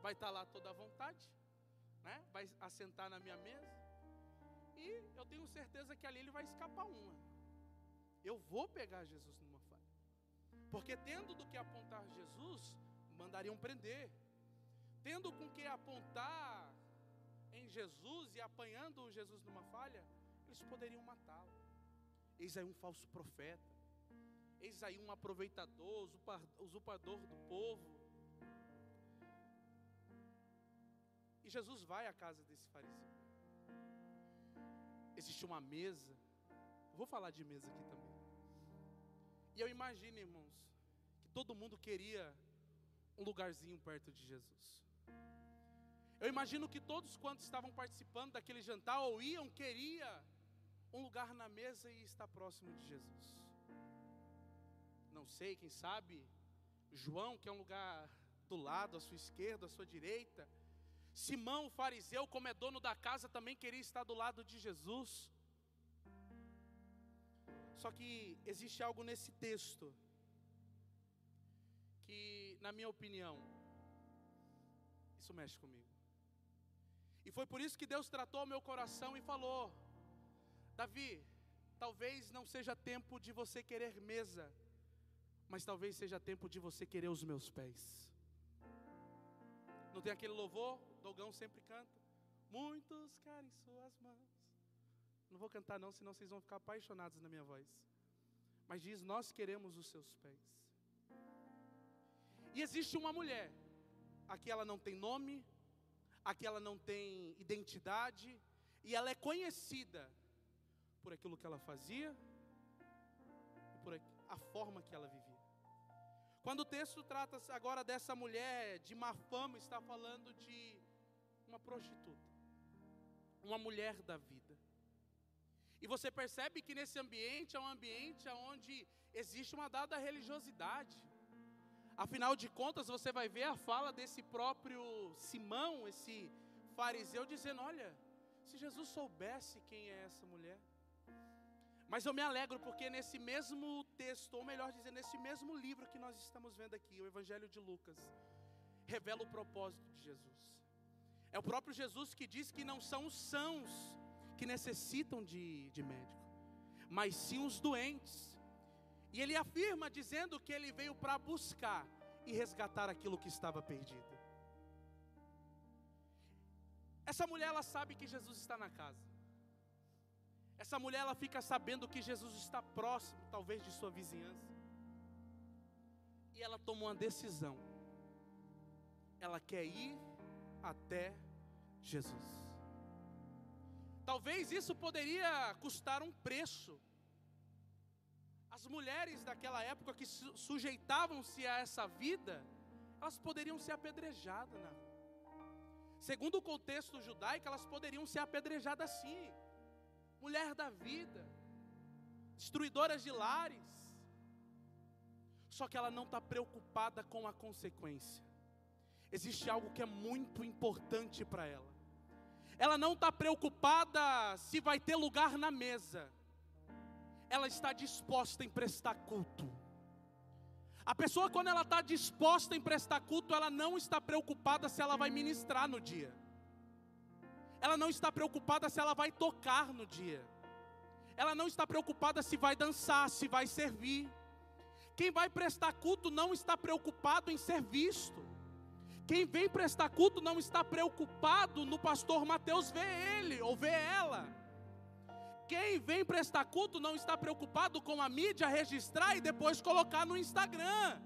vai estar lá toda à vontade, né? Vai assentar na minha mesa eu tenho certeza que ali ele vai escapar uma. Eu vou pegar Jesus numa falha, porque tendo do que apontar Jesus, mandariam prender, tendo com que apontar em Jesus e apanhando Jesus numa falha, eles poderiam matá-lo. Eis aí um falso profeta. Eis aí um aproveitador, usurpador do povo. E Jesus vai à casa desse fariseu. Existe uma mesa. Vou falar de mesa aqui também. E eu imagino, irmãos, que todo mundo queria um lugarzinho perto de Jesus. Eu imagino que todos quantos estavam participando daquele jantar ou iam, queria um lugar na mesa e estar próximo de Jesus. Não sei, quem sabe, João, que é um lugar do lado, à sua esquerda, à sua direita. Simão, o fariseu, como é dono da casa, também queria estar do lado de Jesus. Só que existe algo nesse texto que, na minha opinião, isso mexe comigo. E foi por isso que Deus tratou o meu coração e falou: Davi, talvez não seja tempo de você querer mesa, mas talvez seja tempo de você querer os meus pés. Não tem aquele louvor? Dogão sempre canta. Muitos querem suas mãos. Não vou cantar não, senão vocês vão ficar apaixonados na minha voz. Mas diz: Nós queremos os seus pés. E existe uma mulher. Aqui ela não tem nome, aqui ela não tem identidade, e ela é conhecida por aquilo que ela fazia e por a forma que ela vivia. Quando o texto trata agora dessa mulher de má fama, está falando de uma prostituta, uma mulher da vida. E você percebe que nesse ambiente é um ambiente onde existe uma dada religiosidade. Afinal de contas, você vai ver a fala desse próprio Simão, esse fariseu, dizendo: Olha, se Jesus soubesse quem é essa mulher. Mas eu me alegro porque nesse mesmo texto, ou melhor dizendo, nesse mesmo livro que nós estamos vendo aqui, o Evangelho de Lucas, revela o propósito de Jesus. É o próprio Jesus que diz que não são os sãos que necessitam de, de médico, mas sim os doentes. E ele afirma dizendo que ele veio para buscar e resgatar aquilo que estava perdido. Essa mulher ela sabe que Jesus está na casa. Essa mulher ela fica sabendo que Jesus está próximo, talvez de sua vizinhança. E ela toma uma decisão. Ela quer ir até Jesus. Talvez isso poderia custar um preço. As mulheres daquela época que sujeitavam-se a essa vida, elas poderiam ser apedrejadas rua. Segundo o contexto judaico, elas poderiam ser apedrejadas sim. Mulher da vida, destruidoras de lares. Só que ela não está preocupada com a consequência. Existe algo que é muito importante para ela. Ela não está preocupada se vai ter lugar na mesa. Ela está disposta em prestar culto. A pessoa, quando ela está disposta em prestar culto, ela não está preocupada se ela vai ministrar no dia. ela não está preocupada se ela vai tocar no dia. Ela não está preocupada se vai dançar, se vai servir. Quem vai prestar culto não está preocupado em ser visto. Quem vem prestar culto não está preocupado no pastor Mateus ver ele ou ver ela. Quem vem prestar culto não está preocupado com a mídia registrar e depois colocar no Instagram.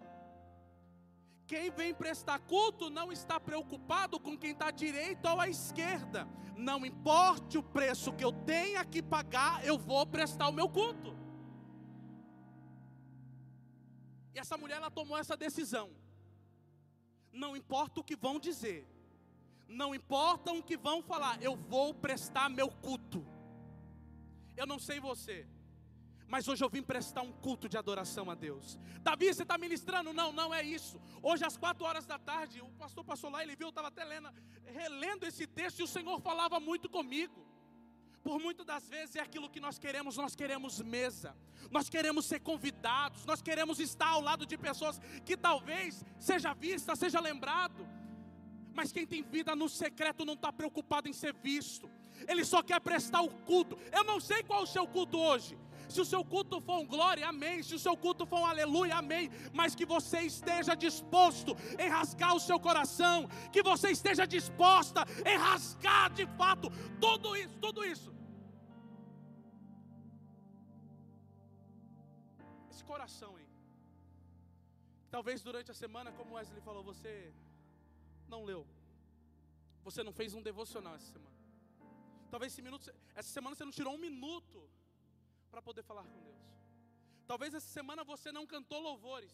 Quem vem prestar culto não está preocupado com quem está à direita ou à esquerda. Não importe o preço que eu tenha que pagar, eu vou prestar o meu culto. E essa mulher ela tomou essa decisão. Não importa o que vão dizer, não importa o que vão falar, eu vou prestar meu culto. Eu não sei você, mas hoje eu vim prestar um culto de adoração a Deus. Davi, você está ministrando? Não, não é isso. Hoje às quatro horas da tarde, o pastor passou lá, ele viu, eu estava até lendo, relendo esse texto e o Senhor falava muito comigo. Por muitas das vezes é aquilo que nós queremos, nós queremos mesa, nós queremos ser convidados, nós queremos estar ao lado de pessoas que talvez seja vista, seja lembrado. Mas quem tem vida no secreto não está preocupado em ser visto, ele só quer prestar o culto. Eu não sei qual é o seu culto hoje. Se o seu culto for um glória, amém. Se o seu culto for um aleluia, amém. Mas que você esteja disposto em rasgar o seu coração, que você esteja disposta em rasgar de fato tudo isso, tudo isso. Coração aí. Talvez durante a semana, como Wesley falou, você não leu. Você não fez um devocional essa semana. Talvez esse minuto, essa semana você não tirou um minuto para poder falar com Deus. Talvez essa semana você não cantou louvores.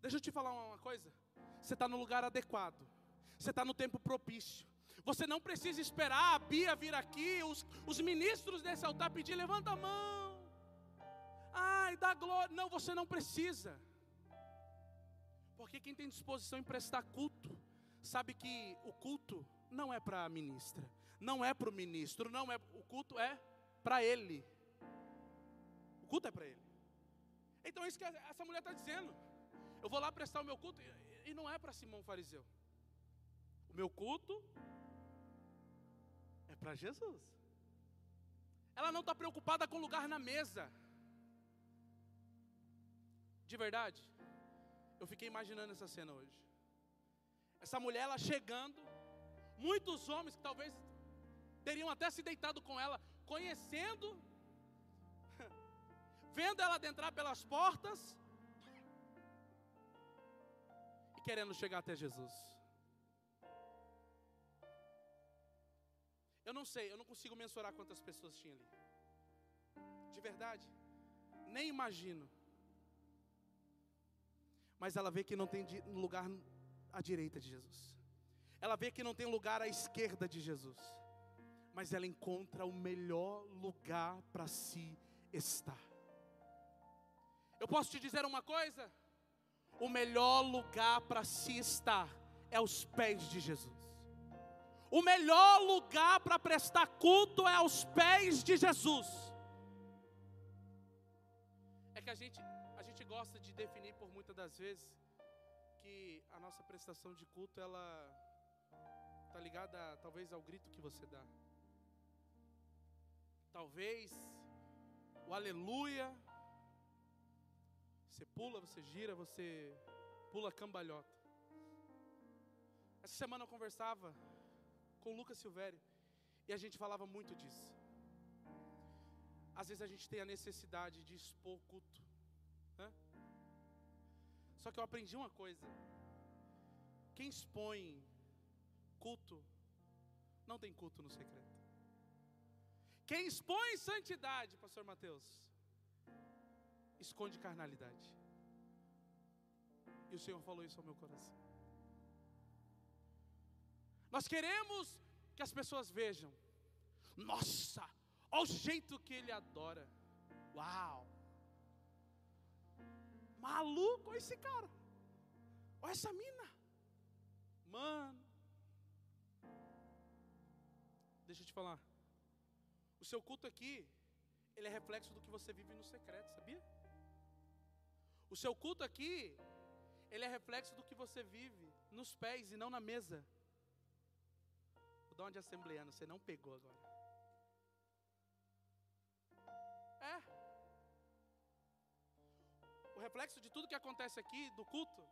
Deixa eu te falar uma coisa. Você está no lugar adequado. Você está no tempo propício. Você não precisa esperar a Bia vir aqui, os, os ministros desse altar pedir, levanta a mão. Ai, dá glória. Não, você não precisa. Porque quem tem disposição em prestar culto, sabe que o culto não é para a ministra, não é para o ministro, não é. O culto é para ele. O culto é para ele. Então é isso que essa mulher está dizendo. Eu vou lá prestar o meu culto e, não é para Simão Fariseu. O meu culto é para Jesus. Ela não está preocupada com lugar na mesa. De verdade, eu fiquei imaginando essa cena hoje. Essa mulher, ela chegando, muitos homens que talvez teriam até se deitado com ela, conhecendo, [laughs] vendo ela adentrar pelas portas e querendo chegar até Jesus. Eu não sei, eu não consigo mensurar quantas pessoas tinha ali. De verdade, nem imagino. Mas ela vê que não tem lugar à direita de Jesus. Ela vê que não tem lugar à esquerda de Jesus mas ela encontra o melhor lugar para se estar. Eu posso te dizer uma coisa? O melhor lugar para se estar é aos pés de Jesus. O melhor lugar para prestar culto é aos pés de Jesus. É que a gente gosta de definir por muitas das vezes que a nossa prestação de culto ela está ligada talvez ao grito que você dá. Talvez o aleluia. Você pula, você gira, você pula cambalhota. Essa semana eu conversava com o Lucas Silvério e a gente falava muito disso. Às vezes a gente tem a necessidade de expor o culto. Só que eu aprendi uma coisa: quem expõe culto, não tem culto no secreto. Quem expõe santidade, pastor Mateus, esconde carnalidade. E o Senhor falou isso ao meu coração. Nós queremos que as pessoas vejam. Nossa, olha o jeito que ele adora. Uau! Maluco esse cara. Olha essa mina. Mano. Deixa eu te falar. O seu culto aqui, ele é reflexo do que você vive no secreto, sabia? O seu culto aqui, ele é reflexo do que você vive nos pés e não na mesa. O dom de assembleano, você não pegou agora. Reflexo de tudo que acontece aqui, do culto,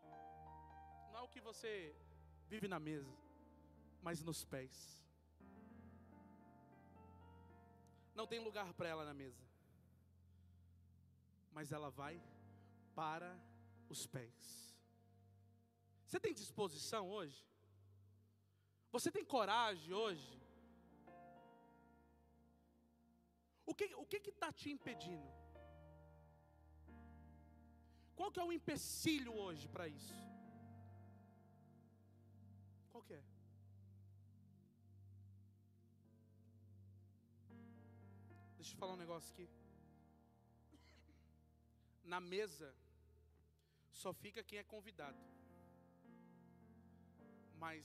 não é o que você vive na mesa, mas nos pés. Não tem lugar para ela na mesa, mas ela vai para os pés. Você tem disposição hoje? Você tem coragem hoje? O que o que está te impedindo? Qual que é o empecilho hoje para isso? Qual que é? Deixa eu falar um negócio aqui. Na mesa só fica quem é convidado. Mas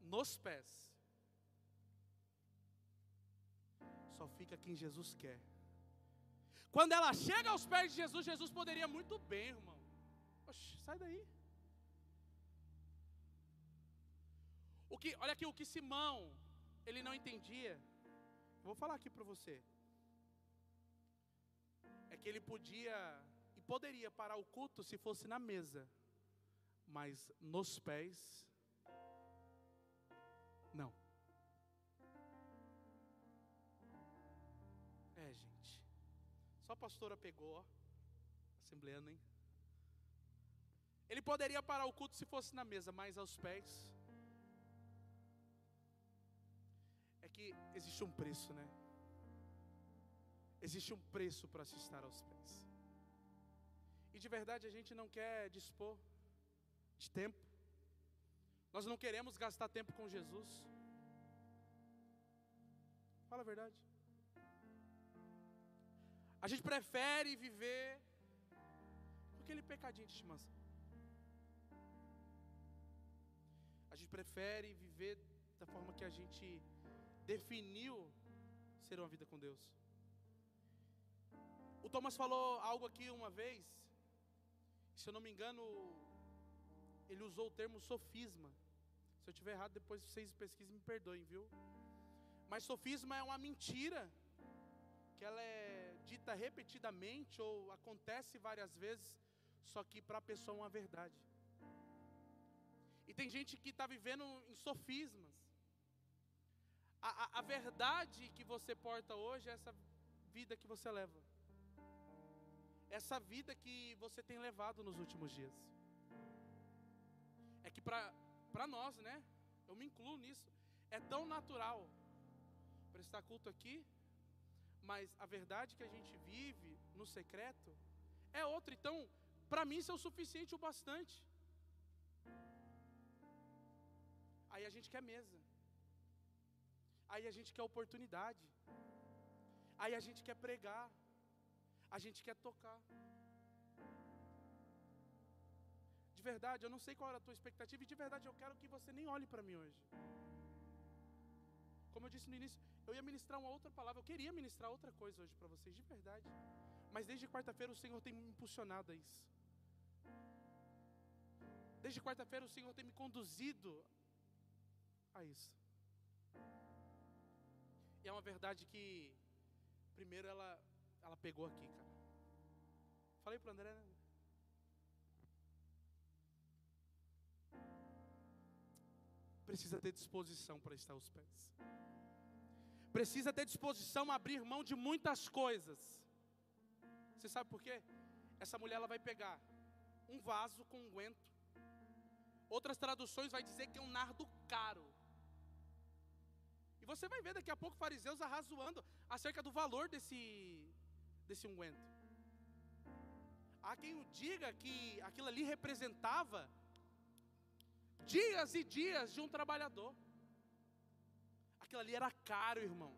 nos pés só fica quem Jesus quer. Quando ela chega aos pés de Jesus, Jesus poderia muito bem, irmão. Oxe, sai daí. O que, olha aqui, o que Simão ele não entendia. Vou falar aqui para você. É que ele podia e poderia parar o culto se fosse na mesa, mas nos pés não. A pastora pegou, ó. Assembleando, hein? Ele poderia parar o culto se fosse na mesa, mas aos pés. É que existe um preço, né? Existe um preço para se estar aos pés. E de verdade a gente não quer dispor de tempo. Nós não queremos gastar tempo com Jesus. Fala a verdade. A gente prefere viver com aquele pecadinho de estimação. A gente prefere viver da forma que a gente definiu ser uma vida com Deus. O Thomas falou algo aqui uma vez, se eu não me engano, ele usou o termo sofisma. Se eu estiver errado, depois vocês pesquisem me perdoem, viu? Mas sofisma é uma mentira que ela é dita repetidamente ou acontece várias vezes, só que para a pessoa é uma verdade. E tem gente que está vivendo em sofismas. A, a, a verdade que você porta hoje é essa vida que você leva. Essa vida que você tem levado nos últimos dias. É que para nós, né? Eu me incluo nisso. É tão natural prestar culto aqui, mas a verdade que a gente vive no secreto é outra. Então, para mim isso é o suficiente o bastante. Aí a gente quer mesa. Aí a gente quer oportunidade. Aí a gente quer pregar. A gente quer tocar. De verdade, eu não sei qual era a tua expectativa e de verdade eu quero que você nem olhe para mim hoje. Como eu disse no início, eu ia ministrar uma outra palavra, eu queria ministrar outra coisa hoje para vocês, de verdade. Mas desde quarta-feira o Senhor tem me impulsionado a isso. Desde quarta-feira o Senhor tem me conduzido a isso. E é uma verdade que, primeiro, ela, ela pegou aqui, cara. Falei para André, né? Precisa ter disposição para estar aos pés. Precisa ter disposição a abrir mão de muitas coisas. Você sabe por quê? Essa mulher ela vai pegar um vaso com unguento. Outras traduções vai dizer que é um nardo caro. E você vai ver daqui a pouco fariseus arrazoando acerca do valor desse, desse unguento. Há quem diga que aquilo ali representava dias e dias de um trabalhador. Aquilo ali era caro, irmão.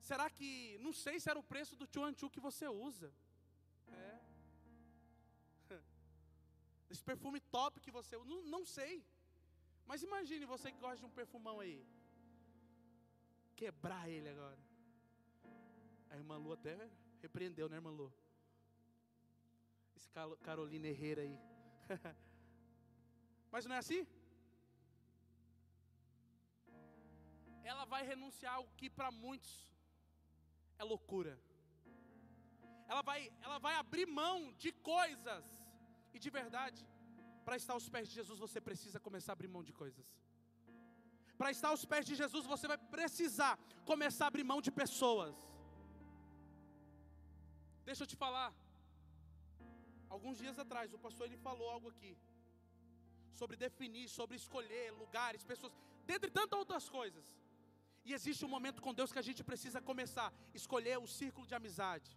Será que, não sei se era o preço do chuanchu que você usa. É. [laughs] Esse perfume top que você usa, não, não sei. Mas imagine você que gosta de um perfumão aí. Quebrar ele agora. A irmã Lu até repreendeu, né, irmã Lu? Esse Carolina Herrera aí. [laughs] Mas não é assim? ela vai renunciar algo que para muitos é loucura. Ela vai, ela vai abrir mão de coisas. E de verdade, para estar aos pés de Jesus, você precisa começar a abrir mão de coisas. Para estar aos pés de Jesus, você vai precisar começar a abrir mão de pessoas. Deixa eu te falar. Alguns dias atrás, o pastor ele falou algo aqui sobre definir, sobre escolher lugares, pessoas, dentre tantas outras coisas. E existe um momento com Deus que a gente precisa começar a escolher o círculo de amizade.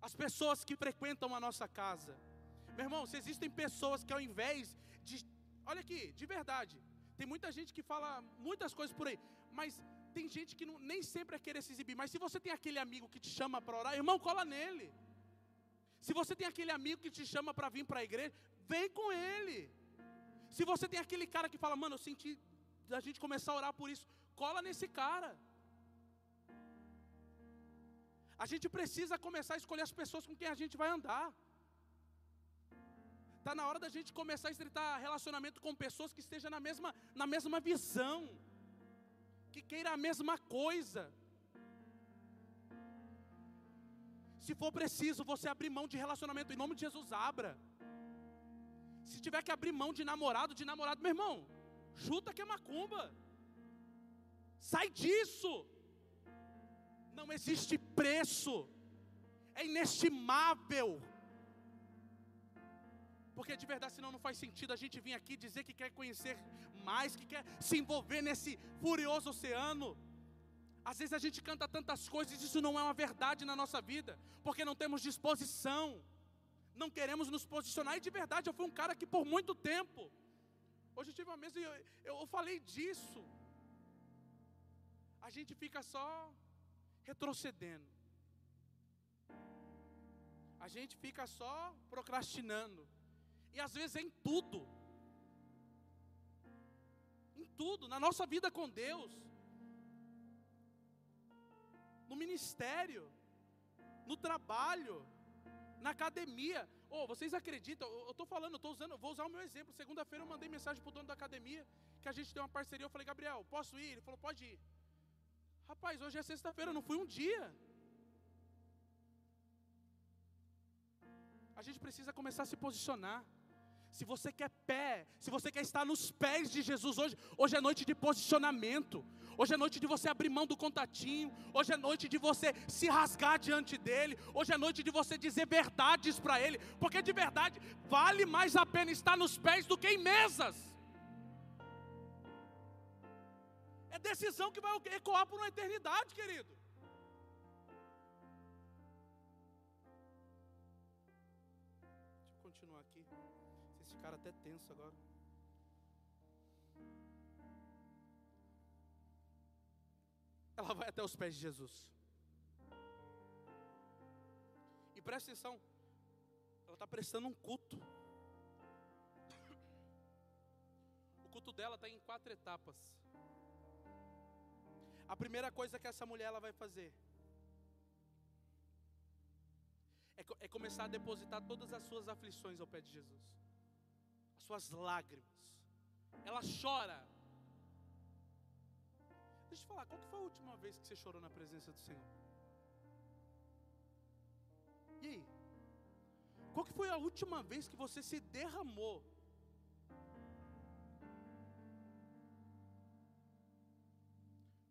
As pessoas que frequentam a nossa casa. Meu irmão, se existem pessoas que ao invés de. Olha aqui, de verdade. Tem muita gente que fala muitas coisas por aí. Mas tem gente que não, nem sempre é querer se exibir. Mas se você tem aquele amigo que te chama para orar, irmão, cola nele. Se você tem aquele amigo que te chama para vir para a igreja, vem com ele. Se você tem aquele cara que fala, mano, eu senti da gente começar a orar por isso, cola nesse cara. A gente precisa começar a escolher as pessoas com quem a gente vai andar. Está na hora da gente começar a estreitar relacionamento com pessoas que estejam na mesma, na mesma visão, que queira a mesma coisa. Se for preciso você abrir mão de relacionamento, em nome de Jesus, abra. Se tiver que abrir mão de namorado, de namorado, meu irmão, chuta que é macumba. Sai disso. Não existe preço. É inestimável. Porque de verdade, senão não faz sentido a gente vir aqui dizer que quer conhecer mais, que quer se envolver nesse furioso oceano. Às vezes a gente canta tantas coisas, isso não é uma verdade na nossa vida, porque não temos disposição, não queremos nos posicionar, e de verdade eu fui um cara que por muito tempo, hoje eu tive uma mesa e eu, eu falei disso, a gente fica só retrocedendo, a gente fica só procrastinando, e às vezes é em tudo, em tudo, na nossa vida com Deus, no ministério, no trabalho, na academia. Oh, vocês acreditam? Eu estou falando, eu estou usando, vou usar o meu exemplo. Segunda-feira eu mandei mensagem para o dono da academia que a gente tem uma parceria. Eu falei, Gabriel, posso ir? Ele falou, pode ir. Rapaz, hoje é sexta-feira, não fui um dia. A gente precisa começar a se posicionar. Se você quer pé, se você quer estar nos pés de Jesus hoje, hoje é noite de posicionamento. Hoje é noite de você abrir mão do contatinho. Hoje é noite de você se rasgar diante dele. Hoje é noite de você dizer verdades para ele, porque de verdade vale mais a pena estar nos pés do que em mesas. É decisão que vai ecoar por uma eternidade, querido. Deixa eu continuar aqui. Vocês ficaram até tenso agora. Ela vai até os pés de Jesus. E presta atenção, ela está prestando um culto. O culto dela está em quatro etapas. A primeira coisa que essa mulher ela vai fazer é, é começar a depositar todas as suas aflições ao pé de Jesus, as suas lágrimas. Ela chora. Deixa eu te falar, qual foi a última vez que você chorou na presença do Senhor? E aí? Qual que foi a última vez que você se derramou?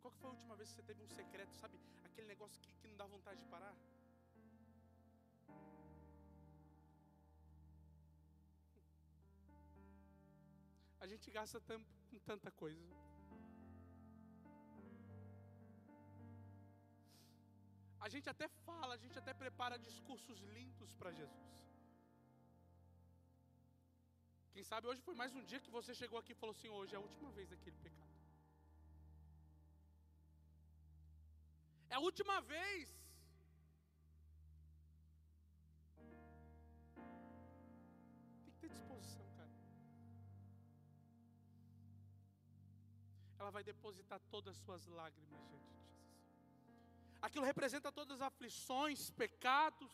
Qual que foi a última vez que você teve um secreto, sabe? Aquele negócio que, que não dá vontade de parar? A gente gasta tempo com tanta coisa. A gente até fala, a gente até prepara discursos lindos para Jesus. Quem sabe hoje foi mais um dia que você chegou aqui e falou assim: hoje é a última vez daquele pecado. É a última vez. Tem que ter disposição, cara. Ela vai depositar todas as suas lágrimas Jesus. Aquilo representa todas as aflições, pecados,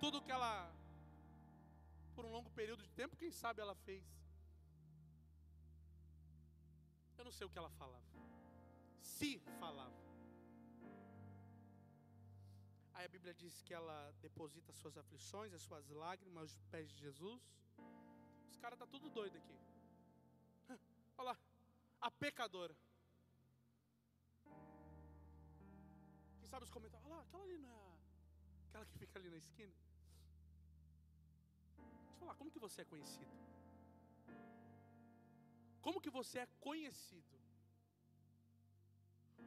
tudo que ela, por um longo período de tempo, quem sabe ela fez. Eu não sei o que ela falava. se falava. Aí a Bíblia diz que ela deposita as suas aflições, as suas lágrimas aos pés de Jesus. Os caras tá tudo doido aqui. [laughs] Olha lá, a pecadora. Sabe os comentários? Olha lá, aquela ali não é aquela que fica ali na esquina. Deixa eu falar, como que você é conhecido? Como que você é conhecido?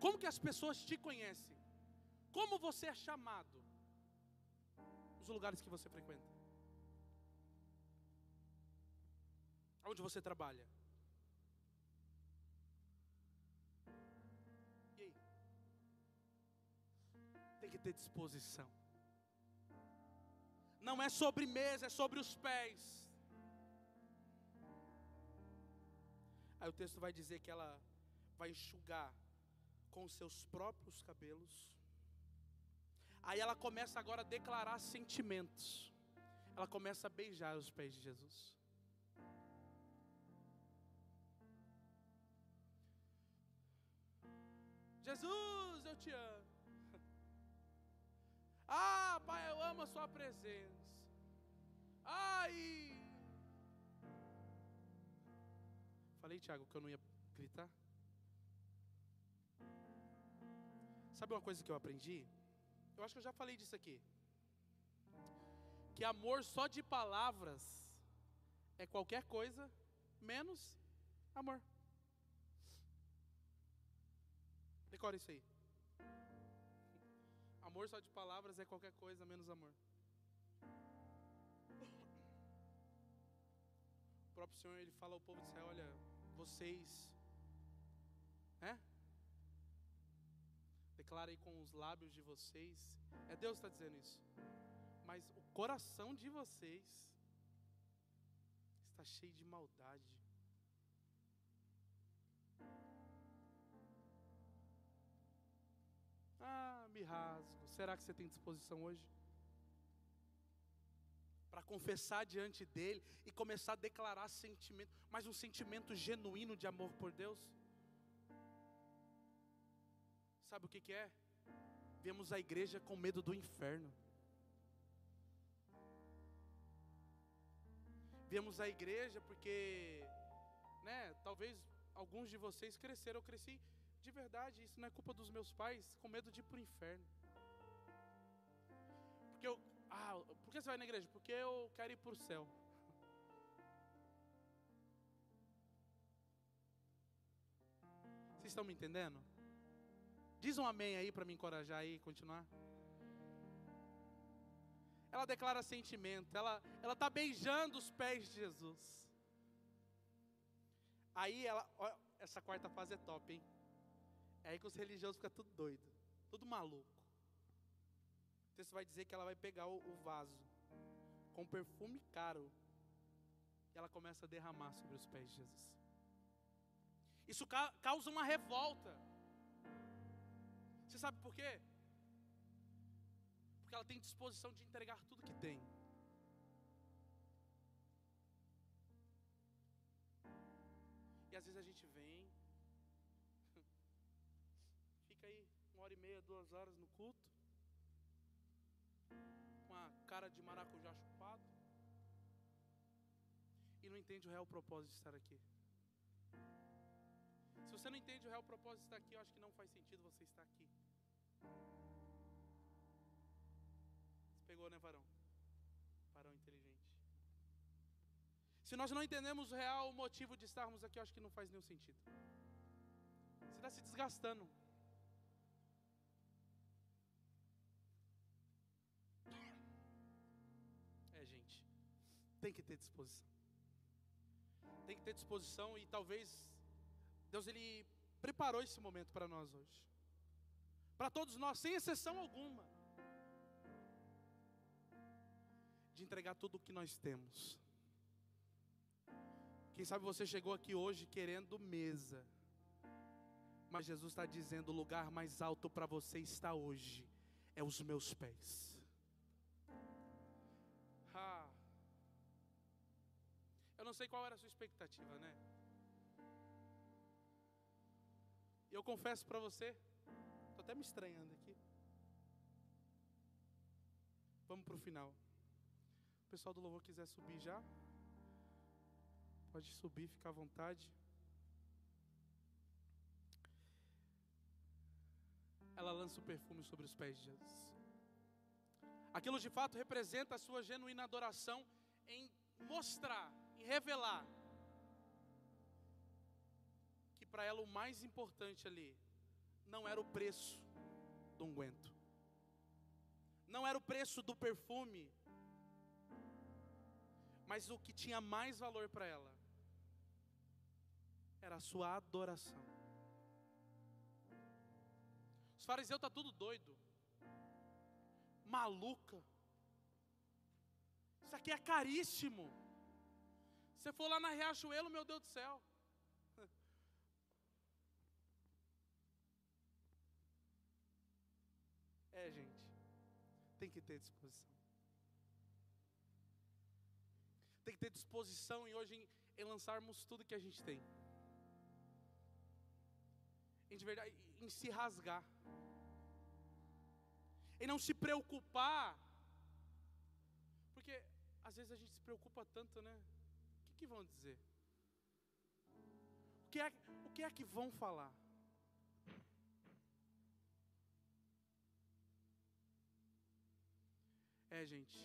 Como que as pessoas te conhecem? Como você é chamado? Nos lugares que você frequenta. Onde você trabalha? Tem que ter disposição. Não é sobre mesa, é sobre os pés. Aí o texto vai dizer que ela vai enxugar com os seus próprios cabelos. Aí ela começa agora a declarar sentimentos. Ela começa a beijar os pés de Jesus. Jesus, eu te amo. Ah, Pai, eu amo a Sua presença. Ai. Falei, Tiago, que eu não ia gritar. Sabe uma coisa que eu aprendi? Eu acho que eu já falei disso aqui. Que amor só de palavras é qualquer coisa menos amor. Decora isso aí. Amor só de palavras é qualquer coisa menos amor. O próprio Senhor ele fala ao povo de Israel, olha, vocês, né? Declarem com os lábios de vocês. É Deus que está dizendo isso. Mas o coração de vocês está cheio de maldade. Ah, me rasgo. Será que você tem disposição hoje? Para confessar diante dele e começar a declarar sentimento, mas um sentimento genuíno de amor por Deus? Sabe o que, que é? Vemos a igreja com medo do inferno. Vemos a igreja porque, né, talvez alguns de vocês cresceram, eu cresci de verdade, isso não é culpa dos meus pais, com medo de ir para o inferno. Porque eu, ah, por que você vai na igreja? Porque eu quero ir para o céu. Vocês estão me entendendo? Diz um amém aí para me encorajar aí, continuar. Ela declara sentimento, ela ela tá beijando os pés de Jesus. Aí ela, ó, essa quarta fase é top, hein? É aí que os religiosos ficam tudo doido, tudo maluco. Texto vai dizer que ela vai pegar o, o vaso com perfume caro e ela começa a derramar sobre os pés de Jesus. Isso ca- causa uma revolta. Você sabe por quê? Porque ela tem disposição de entregar tudo que tem. E às vezes a gente vem, [laughs] fica aí uma hora e meia, duas horas no entende o real propósito de estar aqui. Se você não entende o real propósito de estar aqui, eu acho que não faz sentido você estar aqui. Você pegou, né, varão? Varão inteligente. Se nós não entendemos o real motivo de estarmos aqui, eu acho que não faz nenhum sentido. Você está se desgastando. É, gente. Tem que ter disposição. Tem que ter disposição e talvez Deus ele preparou esse momento para nós hoje. Para todos nós, sem exceção alguma. De entregar tudo o que nós temos. Quem sabe você chegou aqui hoje querendo mesa. Mas Jesus está dizendo: o lugar mais alto para você está hoje é os meus pés. Sei qual era a sua expectativa, né? Eu confesso para você, estou até me estranhando aqui. Vamos para o final. O pessoal do louvor quiser subir já, pode subir, fica à vontade. Ela lança o perfume sobre os pés de Jesus. Aquilo de fato representa a sua genuína adoração em mostrar, em revelar que para ela o mais importante ali não era o preço do unguento, não era o preço do perfume, mas o que tinha mais valor para ela era a sua adoração. Os fariseus tá tudo doido, maluca. Isso aqui é caríssimo. Você for lá na Riachuelo, meu Deus do céu. É, gente. Tem que ter disposição. Tem que ter disposição em hoje em, em lançarmos tudo que a gente tem. Em de verdade, em se rasgar. Em não se preocupar. Porque às vezes a gente se preocupa tanto, né? Que vão dizer? O que, é, o que é que vão falar? É, gente.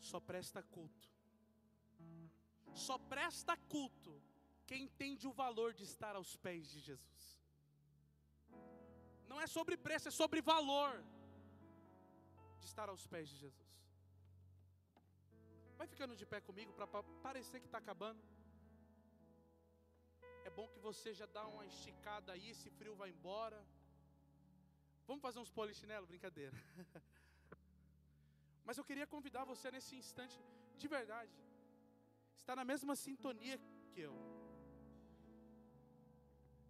Só presta culto. Só presta culto quem entende o valor de estar aos pés de Jesus. Não é sobre preço, é sobre valor de estar aos pés de Jesus. Vai ficando de pé comigo para parecer que está acabando. É bom que você já dá uma esticada aí, esse frio vai embora. Vamos fazer uns polichinelo? Brincadeira. [laughs] Mas eu queria convidar você nesse instante, de verdade, estar na mesma sintonia que eu.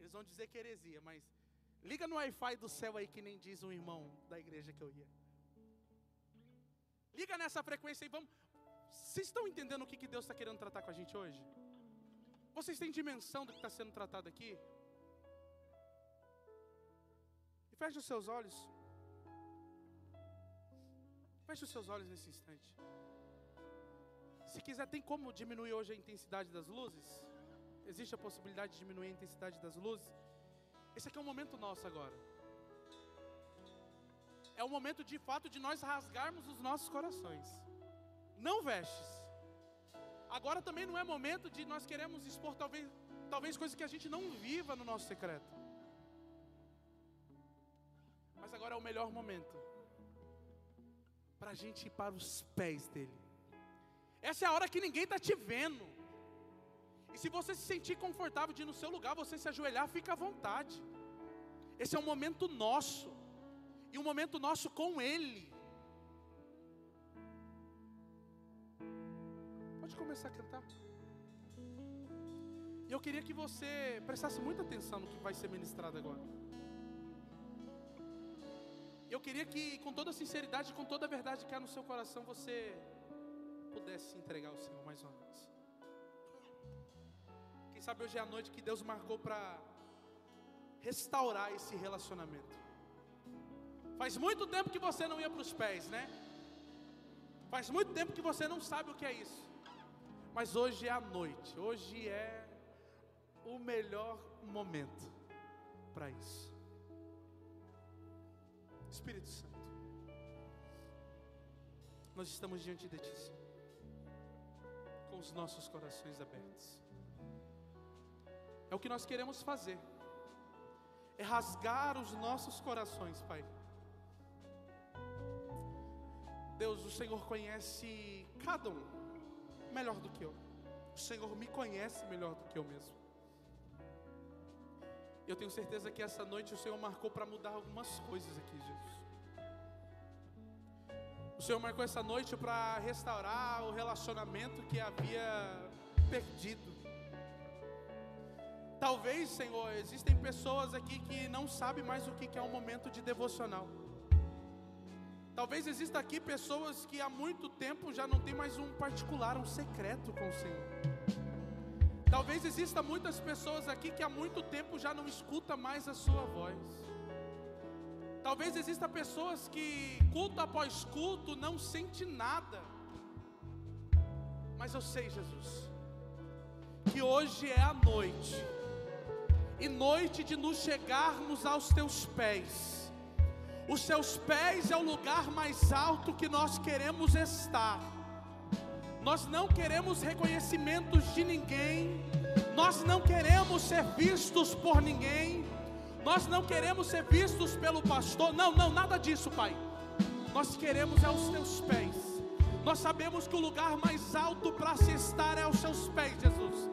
Eles vão dizer que é heresia, mas liga no Wi-Fi do céu aí, que nem diz um irmão da igreja que eu ia. Liga nessa frequência e vamos. Vocês estão entendendo o que, Deus está querendo tratar com a gente hoje? Vocês têm dimensão do que está sendo tratado aqui? E feche os seus olhos. Feche os seus olhos nesse instante. Se quiser, tem como diminuir hoje a intensidade das luzes? Existe a possibilidade de diminuir a intensidade das luzes? Esse aqui é o momento nosso agora. É o momento de fato de nós rasgarmos os nossos corações. Não vestes. Agora também não é momento de nós queremos expor talvez, talvez coisas que a gente não viva no nosso secreto. Mas agora é o melhor momento para a gente ir para os pés dele. Essa é a hora que ninguém está te vendo. E se você se sentir confortável de ir no seu lugar, você se ajoelhar, fica à vontade. Esse é um momento nosso. E um momento nosso com Ele. Pode começar a cantar. E eu queria que você prestasse muita atenção no que vai ser ministrado agora. Eu queria que, com toda sinceridade, com toda a verdade que há no seu coração, você pudesse se entregar ao Senhor mais uma vez. Quem sabe hoje é a noite que Deus marcou para restaurar esse relacionamento. Faz muito tempo que você não ia para os pés, né? Faz muito tempo que você não sabe o que é isso. Mas hoje é a noite, hoje é o melhor momento para isso. Espírito Santo, nós estamos diante de Ti, Senhor, com os nossos corações abertos. É o que nós queremos fazer, é rasgar os nossos corações, Pai. Deus, o Senhor conhece cada um melhor do que eu. O Senhor me conhece melhor do que eu mesmo. Eu tenho certeza que essa noite o Senhor marcou para mudar algumas coisas aqui, Jesus. O Senhor marcou essa noite para restaurar o relacionamento que havia perdido. Talvez, Senhor, existem pessoas aqui que não sabem mais o que é um momento de devocional. Talvez exista aqui pessoas que há muito tempo já não tem mais um particular, um secreto com o Senhor. Talvez exista muitas pessoas aqui que há muito tempo já não escuta mais a sua voz. Talvez exista pessoas que culto após culto não sente nada. Mas eu sei, Jesus, que hoje é a noite. E noite de nos chegarmos aos teus pés. Os teus pés é o lugar mais alto que nós queremos estar. Nós não queremos reconhecimentos de ninguém. Nós não queremos ser vistos por ninguém. Nós não queremos ser vistos pelo pastor. Não, não, nada disso, Pai. Nós queremos é os teus pés. Nós sabemos que o lugar mais alto para se estar é aos seus pés, Jesus.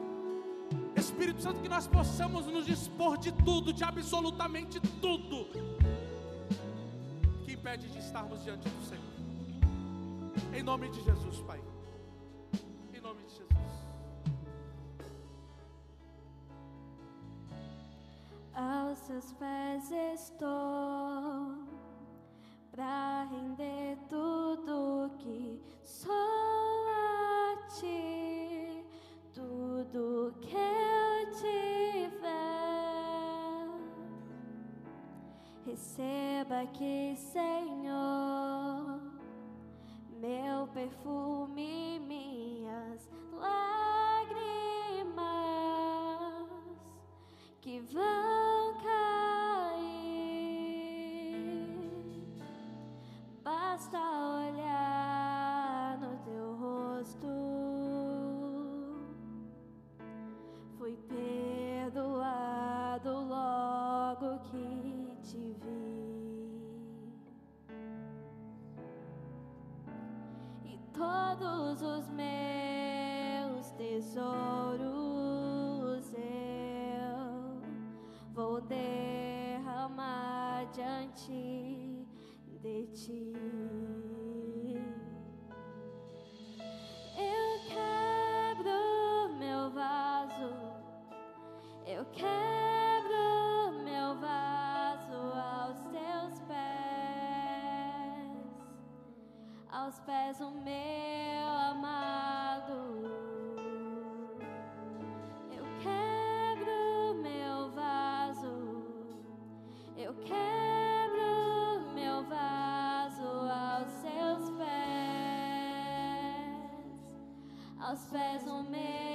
Espírito Santo, que nós possamos nos dispor de tudo, de absolutamente tudo, impede de estarmos diante do Senhor. Em nome de Jesus, Pai. Em nome de Jesus. Aos seus pés estou para render tudo que sou a ti, tudo que eu tiver. Receba aqui, Senhor, meu perfume, minhas lágrimas que vão cair. Basta olhar todos os meus tesouros eu vou derramar diante de ti. Eu quebro meu vaso, eu quebro aos pés do meu amado. Eu quebro meu vaso, eu quebro meu vaso aos seus pés, aos pés do meu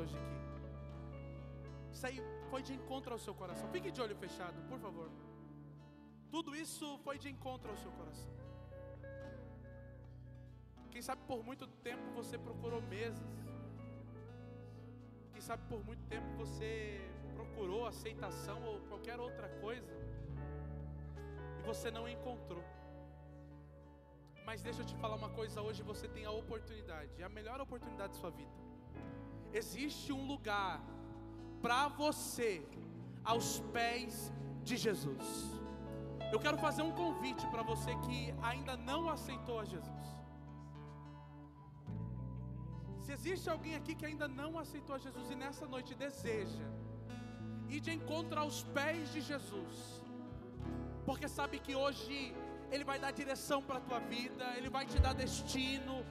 hoje aqui, isso aí foi de encontro ao seu coração. Fique de olho fechado, por favor. Tudo isso foi de encontro ao seu coração. Quem sabe por muito tempo você procurou mesas. Quem sabe por muito tempo você procurou aceitação ou qualquer outra coisa. E você não encontrou. Mas deixa eu te falar uma coisa, hoje você tem a oportunidade, a melhor oportunidade de sua vida. Existe um lugar para você aos pés de Jesus. Eu quero fazer um convite para você que ainda não aceitou a Jesus. Se existe alguém aqui que ainda não aceitou a Jesus e nessa noite deseja ir de encontro aos pés de Jesus, porque sabe que hoje Ele vai dar direção para a tua vida, Ele vai te dar destino,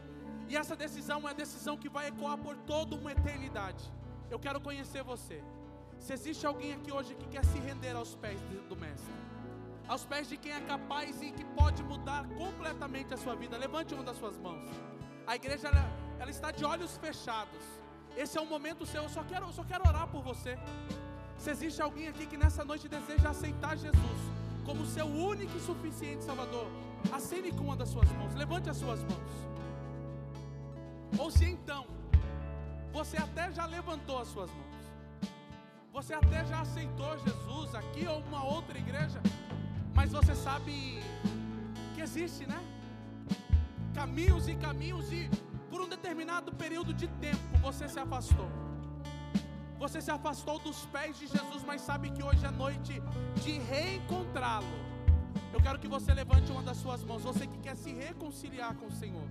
e essa decisão é uma decisão que vai ecoar por toda uma eternidade. Eu quero conhecer você. Se existe alguém aqui hoje que quer se render aos pés do Mestre, aos pés de quem é capaz e que pode mudar completamente a sua vida, levante uma das suas mãos. A igreja ela, ela está de olhos fechados. Esse é o momento seu. Eu só quero, eu só quero orar por você. Se existe alguém aqui que nessa noite deseja aceitar Jesus como seu único e suficiente Salvador, acene com uma das suas mãos. Levante as suas mãos. Ou se então você até já levantou as suas mãos. Você até já aceitou Jesus aqui ou uma outra igreja, mas você sabe que existe, né? Caminhos e caminhos e por um determinado período de tempo você se afastou. Você se afastou dos pés de Jesus, mas sabe que hoje é noite de reencontrá-lo. Eu quero que você levante uma das suas mãos, você que quer se reconciliar com o Senhor.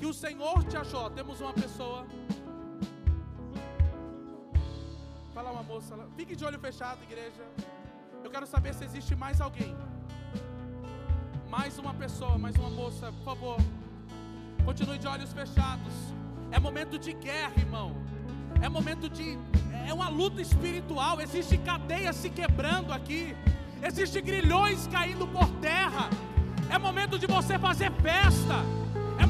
Que o Senhor te achou. Temos uma pessoa. Fala uma moça. Fique de olho fechado, igreja. Eu quero saber se existe mais alguém. Mais uma pessoa, mais uma moça, por favor. Continue de olhos fechados. É momento de guerra, irmão. É momento de. É uma luta espiritual. Existe cadeias se quebrando aqui. Existem grilhões caindo por terra. É momento de você fazer festa.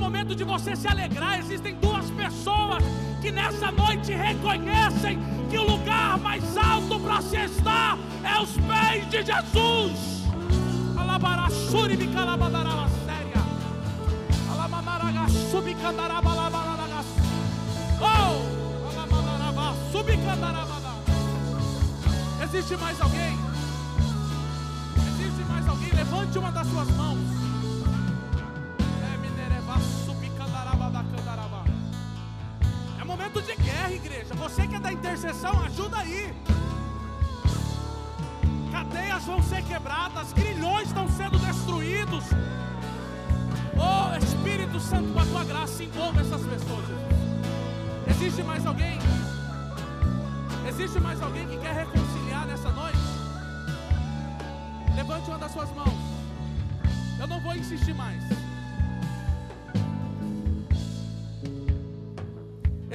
Momento de você se alegrar. Existem duas pessoas que nessa noite reconhecem que o lugar mais alto para se estar é os pés de Jesus. Oh! Existe mais alguém? Existe mais alguém? Levante uma das suas mãos. Momento de guerra, igreja. Você que é da intercessão, ajuda aí. Cadeias vão ser quebradas, grilhões estão sendo destruídos. Oh Espírito Santo, com a tua graça, envolva essas pessoas. Existe mais alguém? Existe mais alguém que quer reconciliar nessa noite? Levante uma das suas mãos. Eu não vou insistir mais.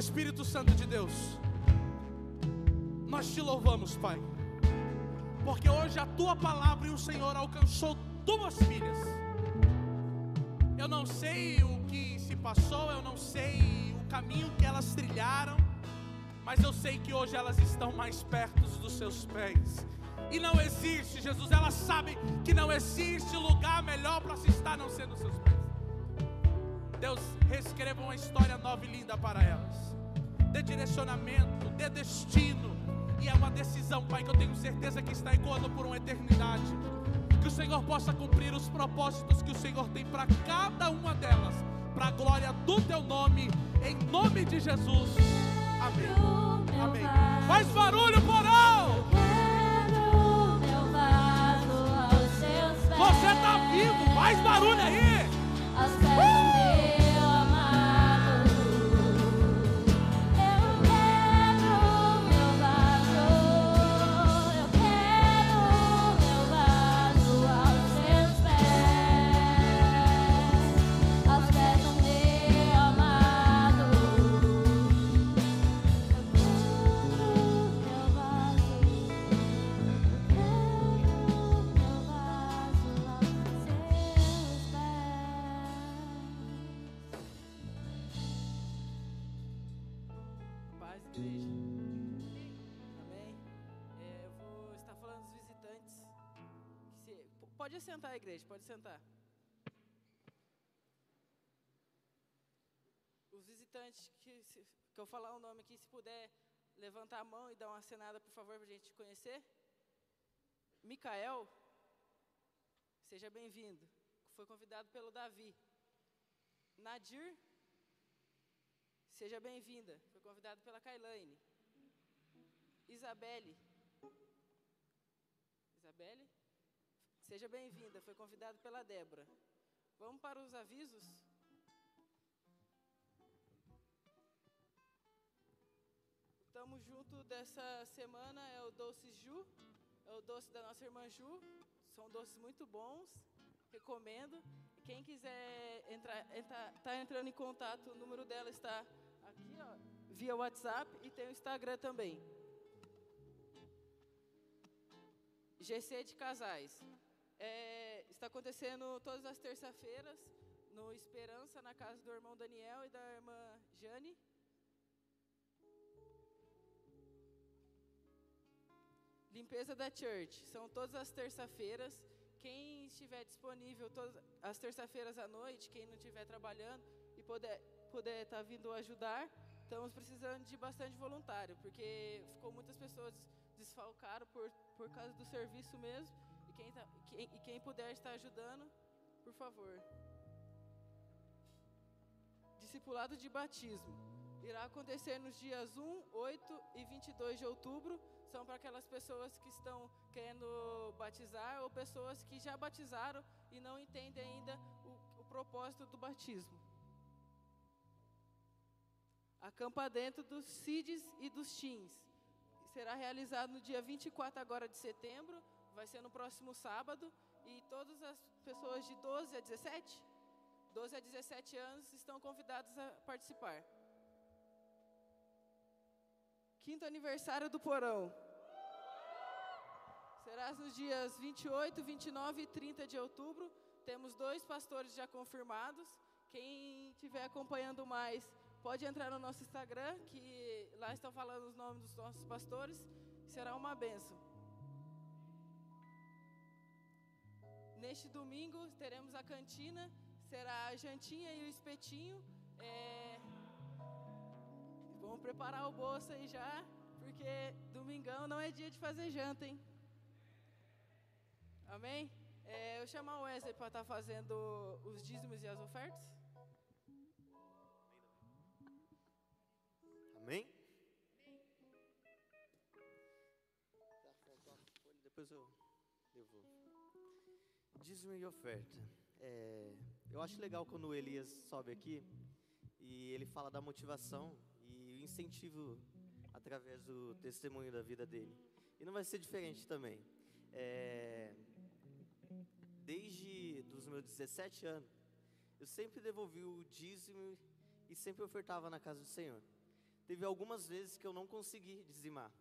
Espírito Santo de Deus, nós te louvamos, Pai, porque hoje a tua palavra e o Senhor alcançou tuas filhas. Eu não sei o que se passou, eu não sei o caminho que elas trilharam, mas eu sei que hoje elas estão mais perto dos seus pés. E não existe, Jesus, elas sabem que não existe lugar melhor para se estar não ser nos seus pés. Deus, reescreva uma história nova e linda para elas. Dê direcionamento, dê destino. E é uma decisão, Pai, que eu tenho certeza que está ecoando por uma eternidade. Que o Senhor possa cumprir os propósitos que o Senhor tem para cada uma delas, para a glória do Teu nome, em nome de Jesus. Amém. Amém. Faz barulho, porão! Você está vivo, faz barulho aí! Uh! Sentar, igreja, pode sentar. Os visitantes que, se, que eu falar o nome aqui, se puder levantar a mão e dar uma acenada, por favor, para a gente conhecer. Micael, seja bem-vindo. Foi convidado pelo Davi. Nadir, seja bem-vinda. Foi convidado pela Kailane. Isabelle. Isabelle? Seja bem-vinda, foi convidado pela Débora. Vamos para os avisos? Estamos junto dessa semana, é o Doce Ju, é o doce da nossa irmã Ju. São doces muito bons, recomendo. Quem quiser entrar, entrar, tá entrando em contato, o número dela está aqui, ó, via WhatsApp e tem o Instagram também. GC de Casais. É, está acontecendo todas as terças-feiras no Esperança, na casa do irmão Daniel e da irmã Jane. Limpeza da Church, são todas as terças-feiras. Quem estiver disponível todas as terças-feiras à noite, quem não estiver trabalhando e puder puder estar tá vindo ajudar, estamos precisando de bastante voluntário, porque ficou muitas pessoas desfalcaram por, por causa do serviço mesmo quem, tá, quem, e quem puder estar ajudando, por favor. Discipulado de batismo. Irá acontecer nos dias 1, 8 e 22 de outubro. São para aquelas pessoas que estão querendo batizar ou pessoas que já batizaram e não entendem ainda o, o propósito do batismo. Acampa dentro dos CIDs e dos TINs. Será realizado no dia 24 agora de setembro, vai ser no próximo sábado e todas as pessoas de 12 a 17, 12 a 17 anos estão convidadas a participar. Quinto aniversário do Porão. Será nos dias 28, 29 e 30 de outubro. Temos dois pastores já confirmados. Quem estiver acompanhando mais, pode entrar no nosso Instagram, que lá estão falando os nomes dos nossos pastores. Será uma benção. Neste domingo teremos a cantina, será a jantinha e o espetinho. É... Vamos preparar o bolso aí já, porque domingão não é dia de fazer janta, hein? Amém? É, eu chamar o Wesley para estar tá fazendo os dízimos e as ofertas. Amém? Depois eu dízimo e oferta. É, eu acho legal quando o Elias sobe aqui e ele fala da motivação e o incentivo através do testemunho da vida dele. E não vai ser diferente também. É, desde os meus 17 anos, eu sempre devolvi o dízimo e sempre ofertava na casa do Senhor. Teve algumas vezes que eu não consegui dizimar,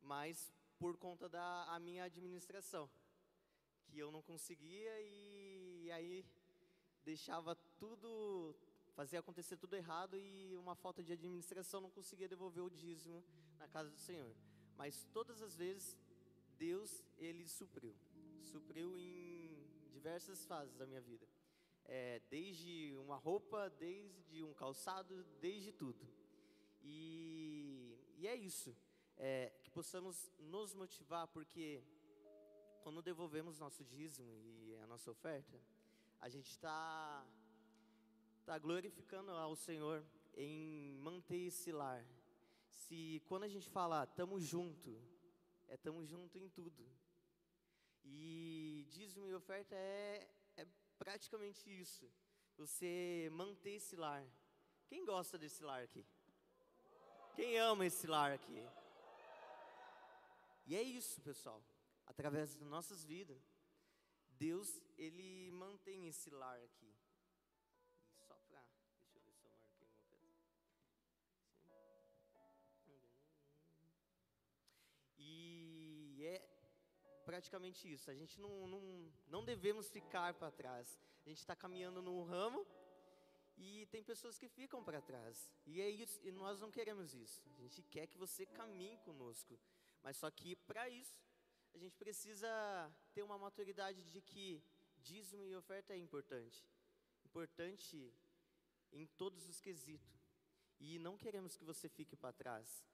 mas por conta da minha administração que eu não conseguia e, aí deixava tudo, fazia acontecer tudo errado e uma falta de administração não conseguia devolver o dízimo na casa do Senhor. Mas todas as vezes Deus ele supriu, supriu em diversas fases da minha vida. é, desde uma roupa, desde um calçado, desde tudo. E, e é isso, é, que possamos nos motivar, porque quando devolvemos nosso dízimo e a nossa oferta, a gente está tá glorificando ao Senhor em manter esse lar. Se quando a gente fala tamo junto, é tamo junto em tudo. E dízimo e oferta é, é praticamente isso. Você manter esse lar. Quem gosta desse lar aqui? Quem ama esse lar aqui? E é isso, pessoal. Através das nossas vidas, Deus, Ele mantém esse lar aqui. E só pra. Deixa eu ver se eu marquei uma coisa. E é praticamente isso. A gente não, não, não devemos ficar para trás. A gente está caminhando num ramo e tem pessoas que ficam para trás. E é isso, e nós não queremos isso. A gente quer que você caminhe conosco. Mas só que para isso, a gente precisa ter uma maturidade de que dízimo e oferta é importante. Importante em todos os quesitos. E não queremos que você fique para trás,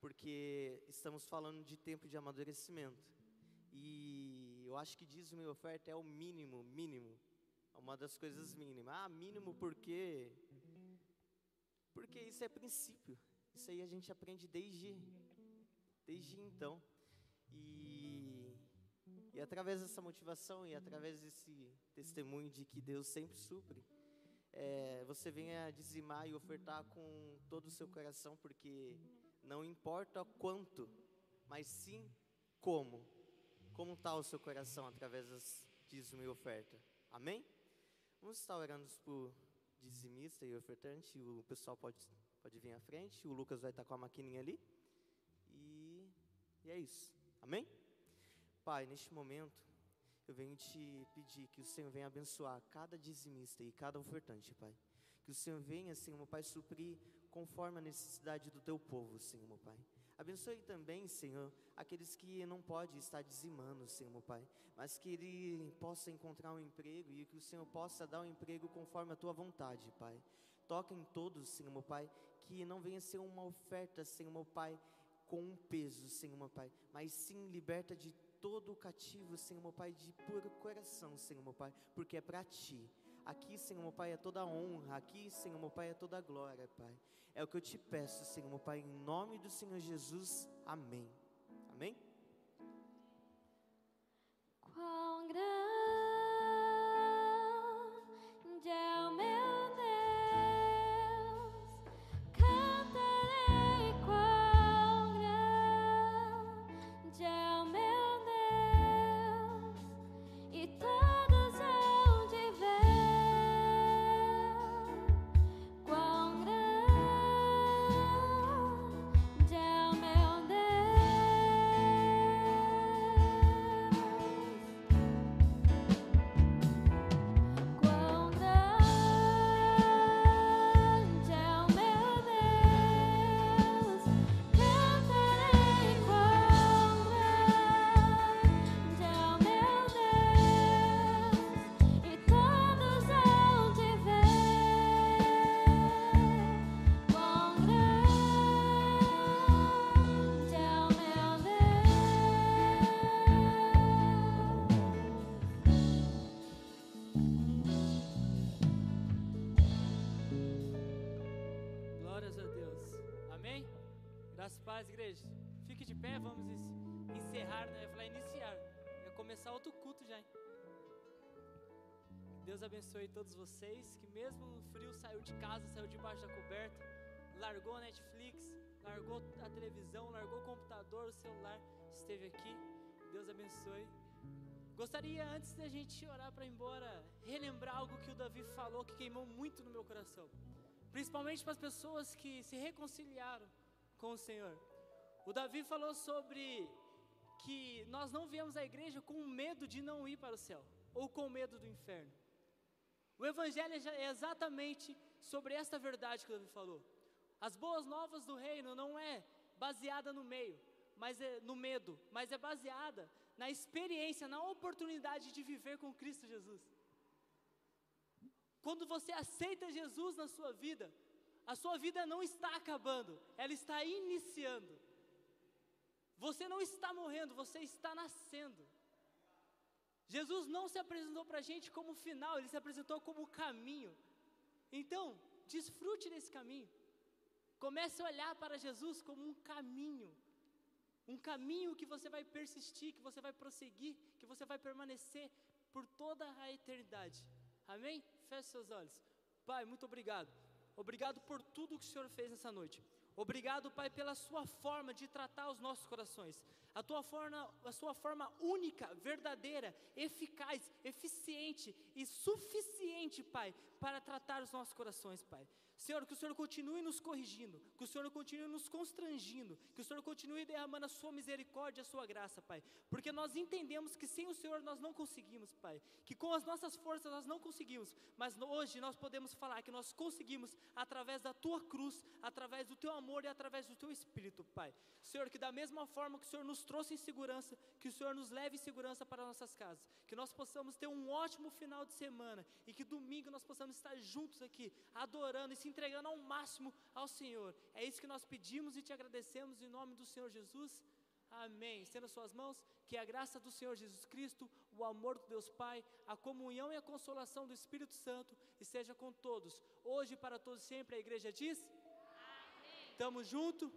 porque estamos falando de tempo de amadurecimento. E eu acho que dízimo e oferta é o mínimo, mínimo. É uma das coisas mínimas. Ah, mínimo porque porque isso é princípio. Isso aí a gente aprende desde desde então. E, e através dessa motivação e através desse testemunho de que Deus sempre supre, é, você venha dizimar e ofertar com todo o seu coração, porque não importa quanto, mas sim como. Como está o seu coração através das dízimo e oferta. Amém? Vamos estar orando por dizimista e ofertante. O pessoal pode, pode vir à frente. O Lucas vai estar com a maquininha ali. E, e é isso. Amém? Pai, neste momento, eu venho te pedir que o Senhor venha abençoar cada dizimista e cada ofertante, Pai. Que o Senhor venha, Senhor, meu Pai, suprir conforme a necessidade do teu povo, Senhor, meu Pai. Abençoe também, Senhor, aqueles que não podem estar dizimando, Senhor, meu Pai, mas que ele possa encontrar um emprego e que o Senhor possa dar um emprego conforme a tua vontade, Pai. Toca em todos, Senhor, meu Pai, que não venha ser uma oferta, Senhor, meu Pai, com um peso, Senhor, meu Pai, mas sim liberta de todo o cativo, Senhor, meu Pai, de puro coração, Senhor, meu Pai, porque é para Ti. Aqui, Senhor, meu Pai, é toda a honra. Aqui, Senhor, meu Pai, é toda a glória, Pai. É o que eu te peço, Senhor, meu Pai, em nome do Senhor Jesus. Amém. Amém? Deus abençoe todos vocês que mesmo no frio saiu de casa, saiu debaixo da coberta, largou a Netflix, largou a televisão, largou o computador, o celular, esteve aqui. Deus abençoe. Gostaria, antes da gente orar para ir embora, relembrar algo que o Davi falou que queimou muito no meu coração principalmente para as pessoas que se reconciliaram com o Senhor. O Davi falou sobre que nós não viemos à igreja com medo de não ir para o céu ou com medo do inferno. O Evangelho é exatamente sobre esta verdade que Davi falou. As boas novas do reino não é baseada no meio, mas é no medo, mas é baseada na experiência, na oportunidade de viver com Cristo Jesus. quando você aceita Jesus na sua vida, a sua vida não está acabando, ela está iniciando. Você não está morrendo, você está nascendo. Jesus não se apresentou para a gente como final, ele se apresentou como caminho. Então, desfrute desse caminho. Comece a olhar para Jesus como um caminho. Um caminho que você vai persistir, que você vai prosseguir, que você vai permanecer por toda a eternidade. Amém? Feche seus olhos. Pai, muito obrigado. Obrigado por tudo que o Senhor fez nessa noite. Obrigado, Pai, pela sua forma de tratar os nossos corações. A tua forma, a sua forma única, verdadeira, eficaz, eficiente e suficiente, Pai, para tratar os nossos corações, Pai. Senhor, que o Senhor continue nos corrigindo, que o Senhor continue nos constrangindo, que o Senhor continue derramando a sua misericórdia, a sua graça, Pai. Porque nós entendemos que sem o Senhor nós não conseguimos, Pai. Que com as nossas forças nós não conseguimos, mas hoje nós podemos falar que nós conseguimos através da tua cruz, através do teu amor e através do teu espírito, Pai. Senhor, que da mesma forma que o Senhor nos trouxe em segurança, que o Senhor nos leve em segurança para nossas casas, que nós possamos ter um ótimo final de semana e que domingo nós possamos estar juntos aqui, adorando e entregando ao máximo ao Senhor. É isso que nós pedimos e te agradecemos em nome do Senhor Jesus. Amém. Estenda suas mãos, que a graça do Senhor Jesus Cristo, o amor do Deus Pai, a comunhão e a consolação do Espírito Santo esteja com todos, hoje para todos sempre. A igreja diz: Amém. Tamo junto.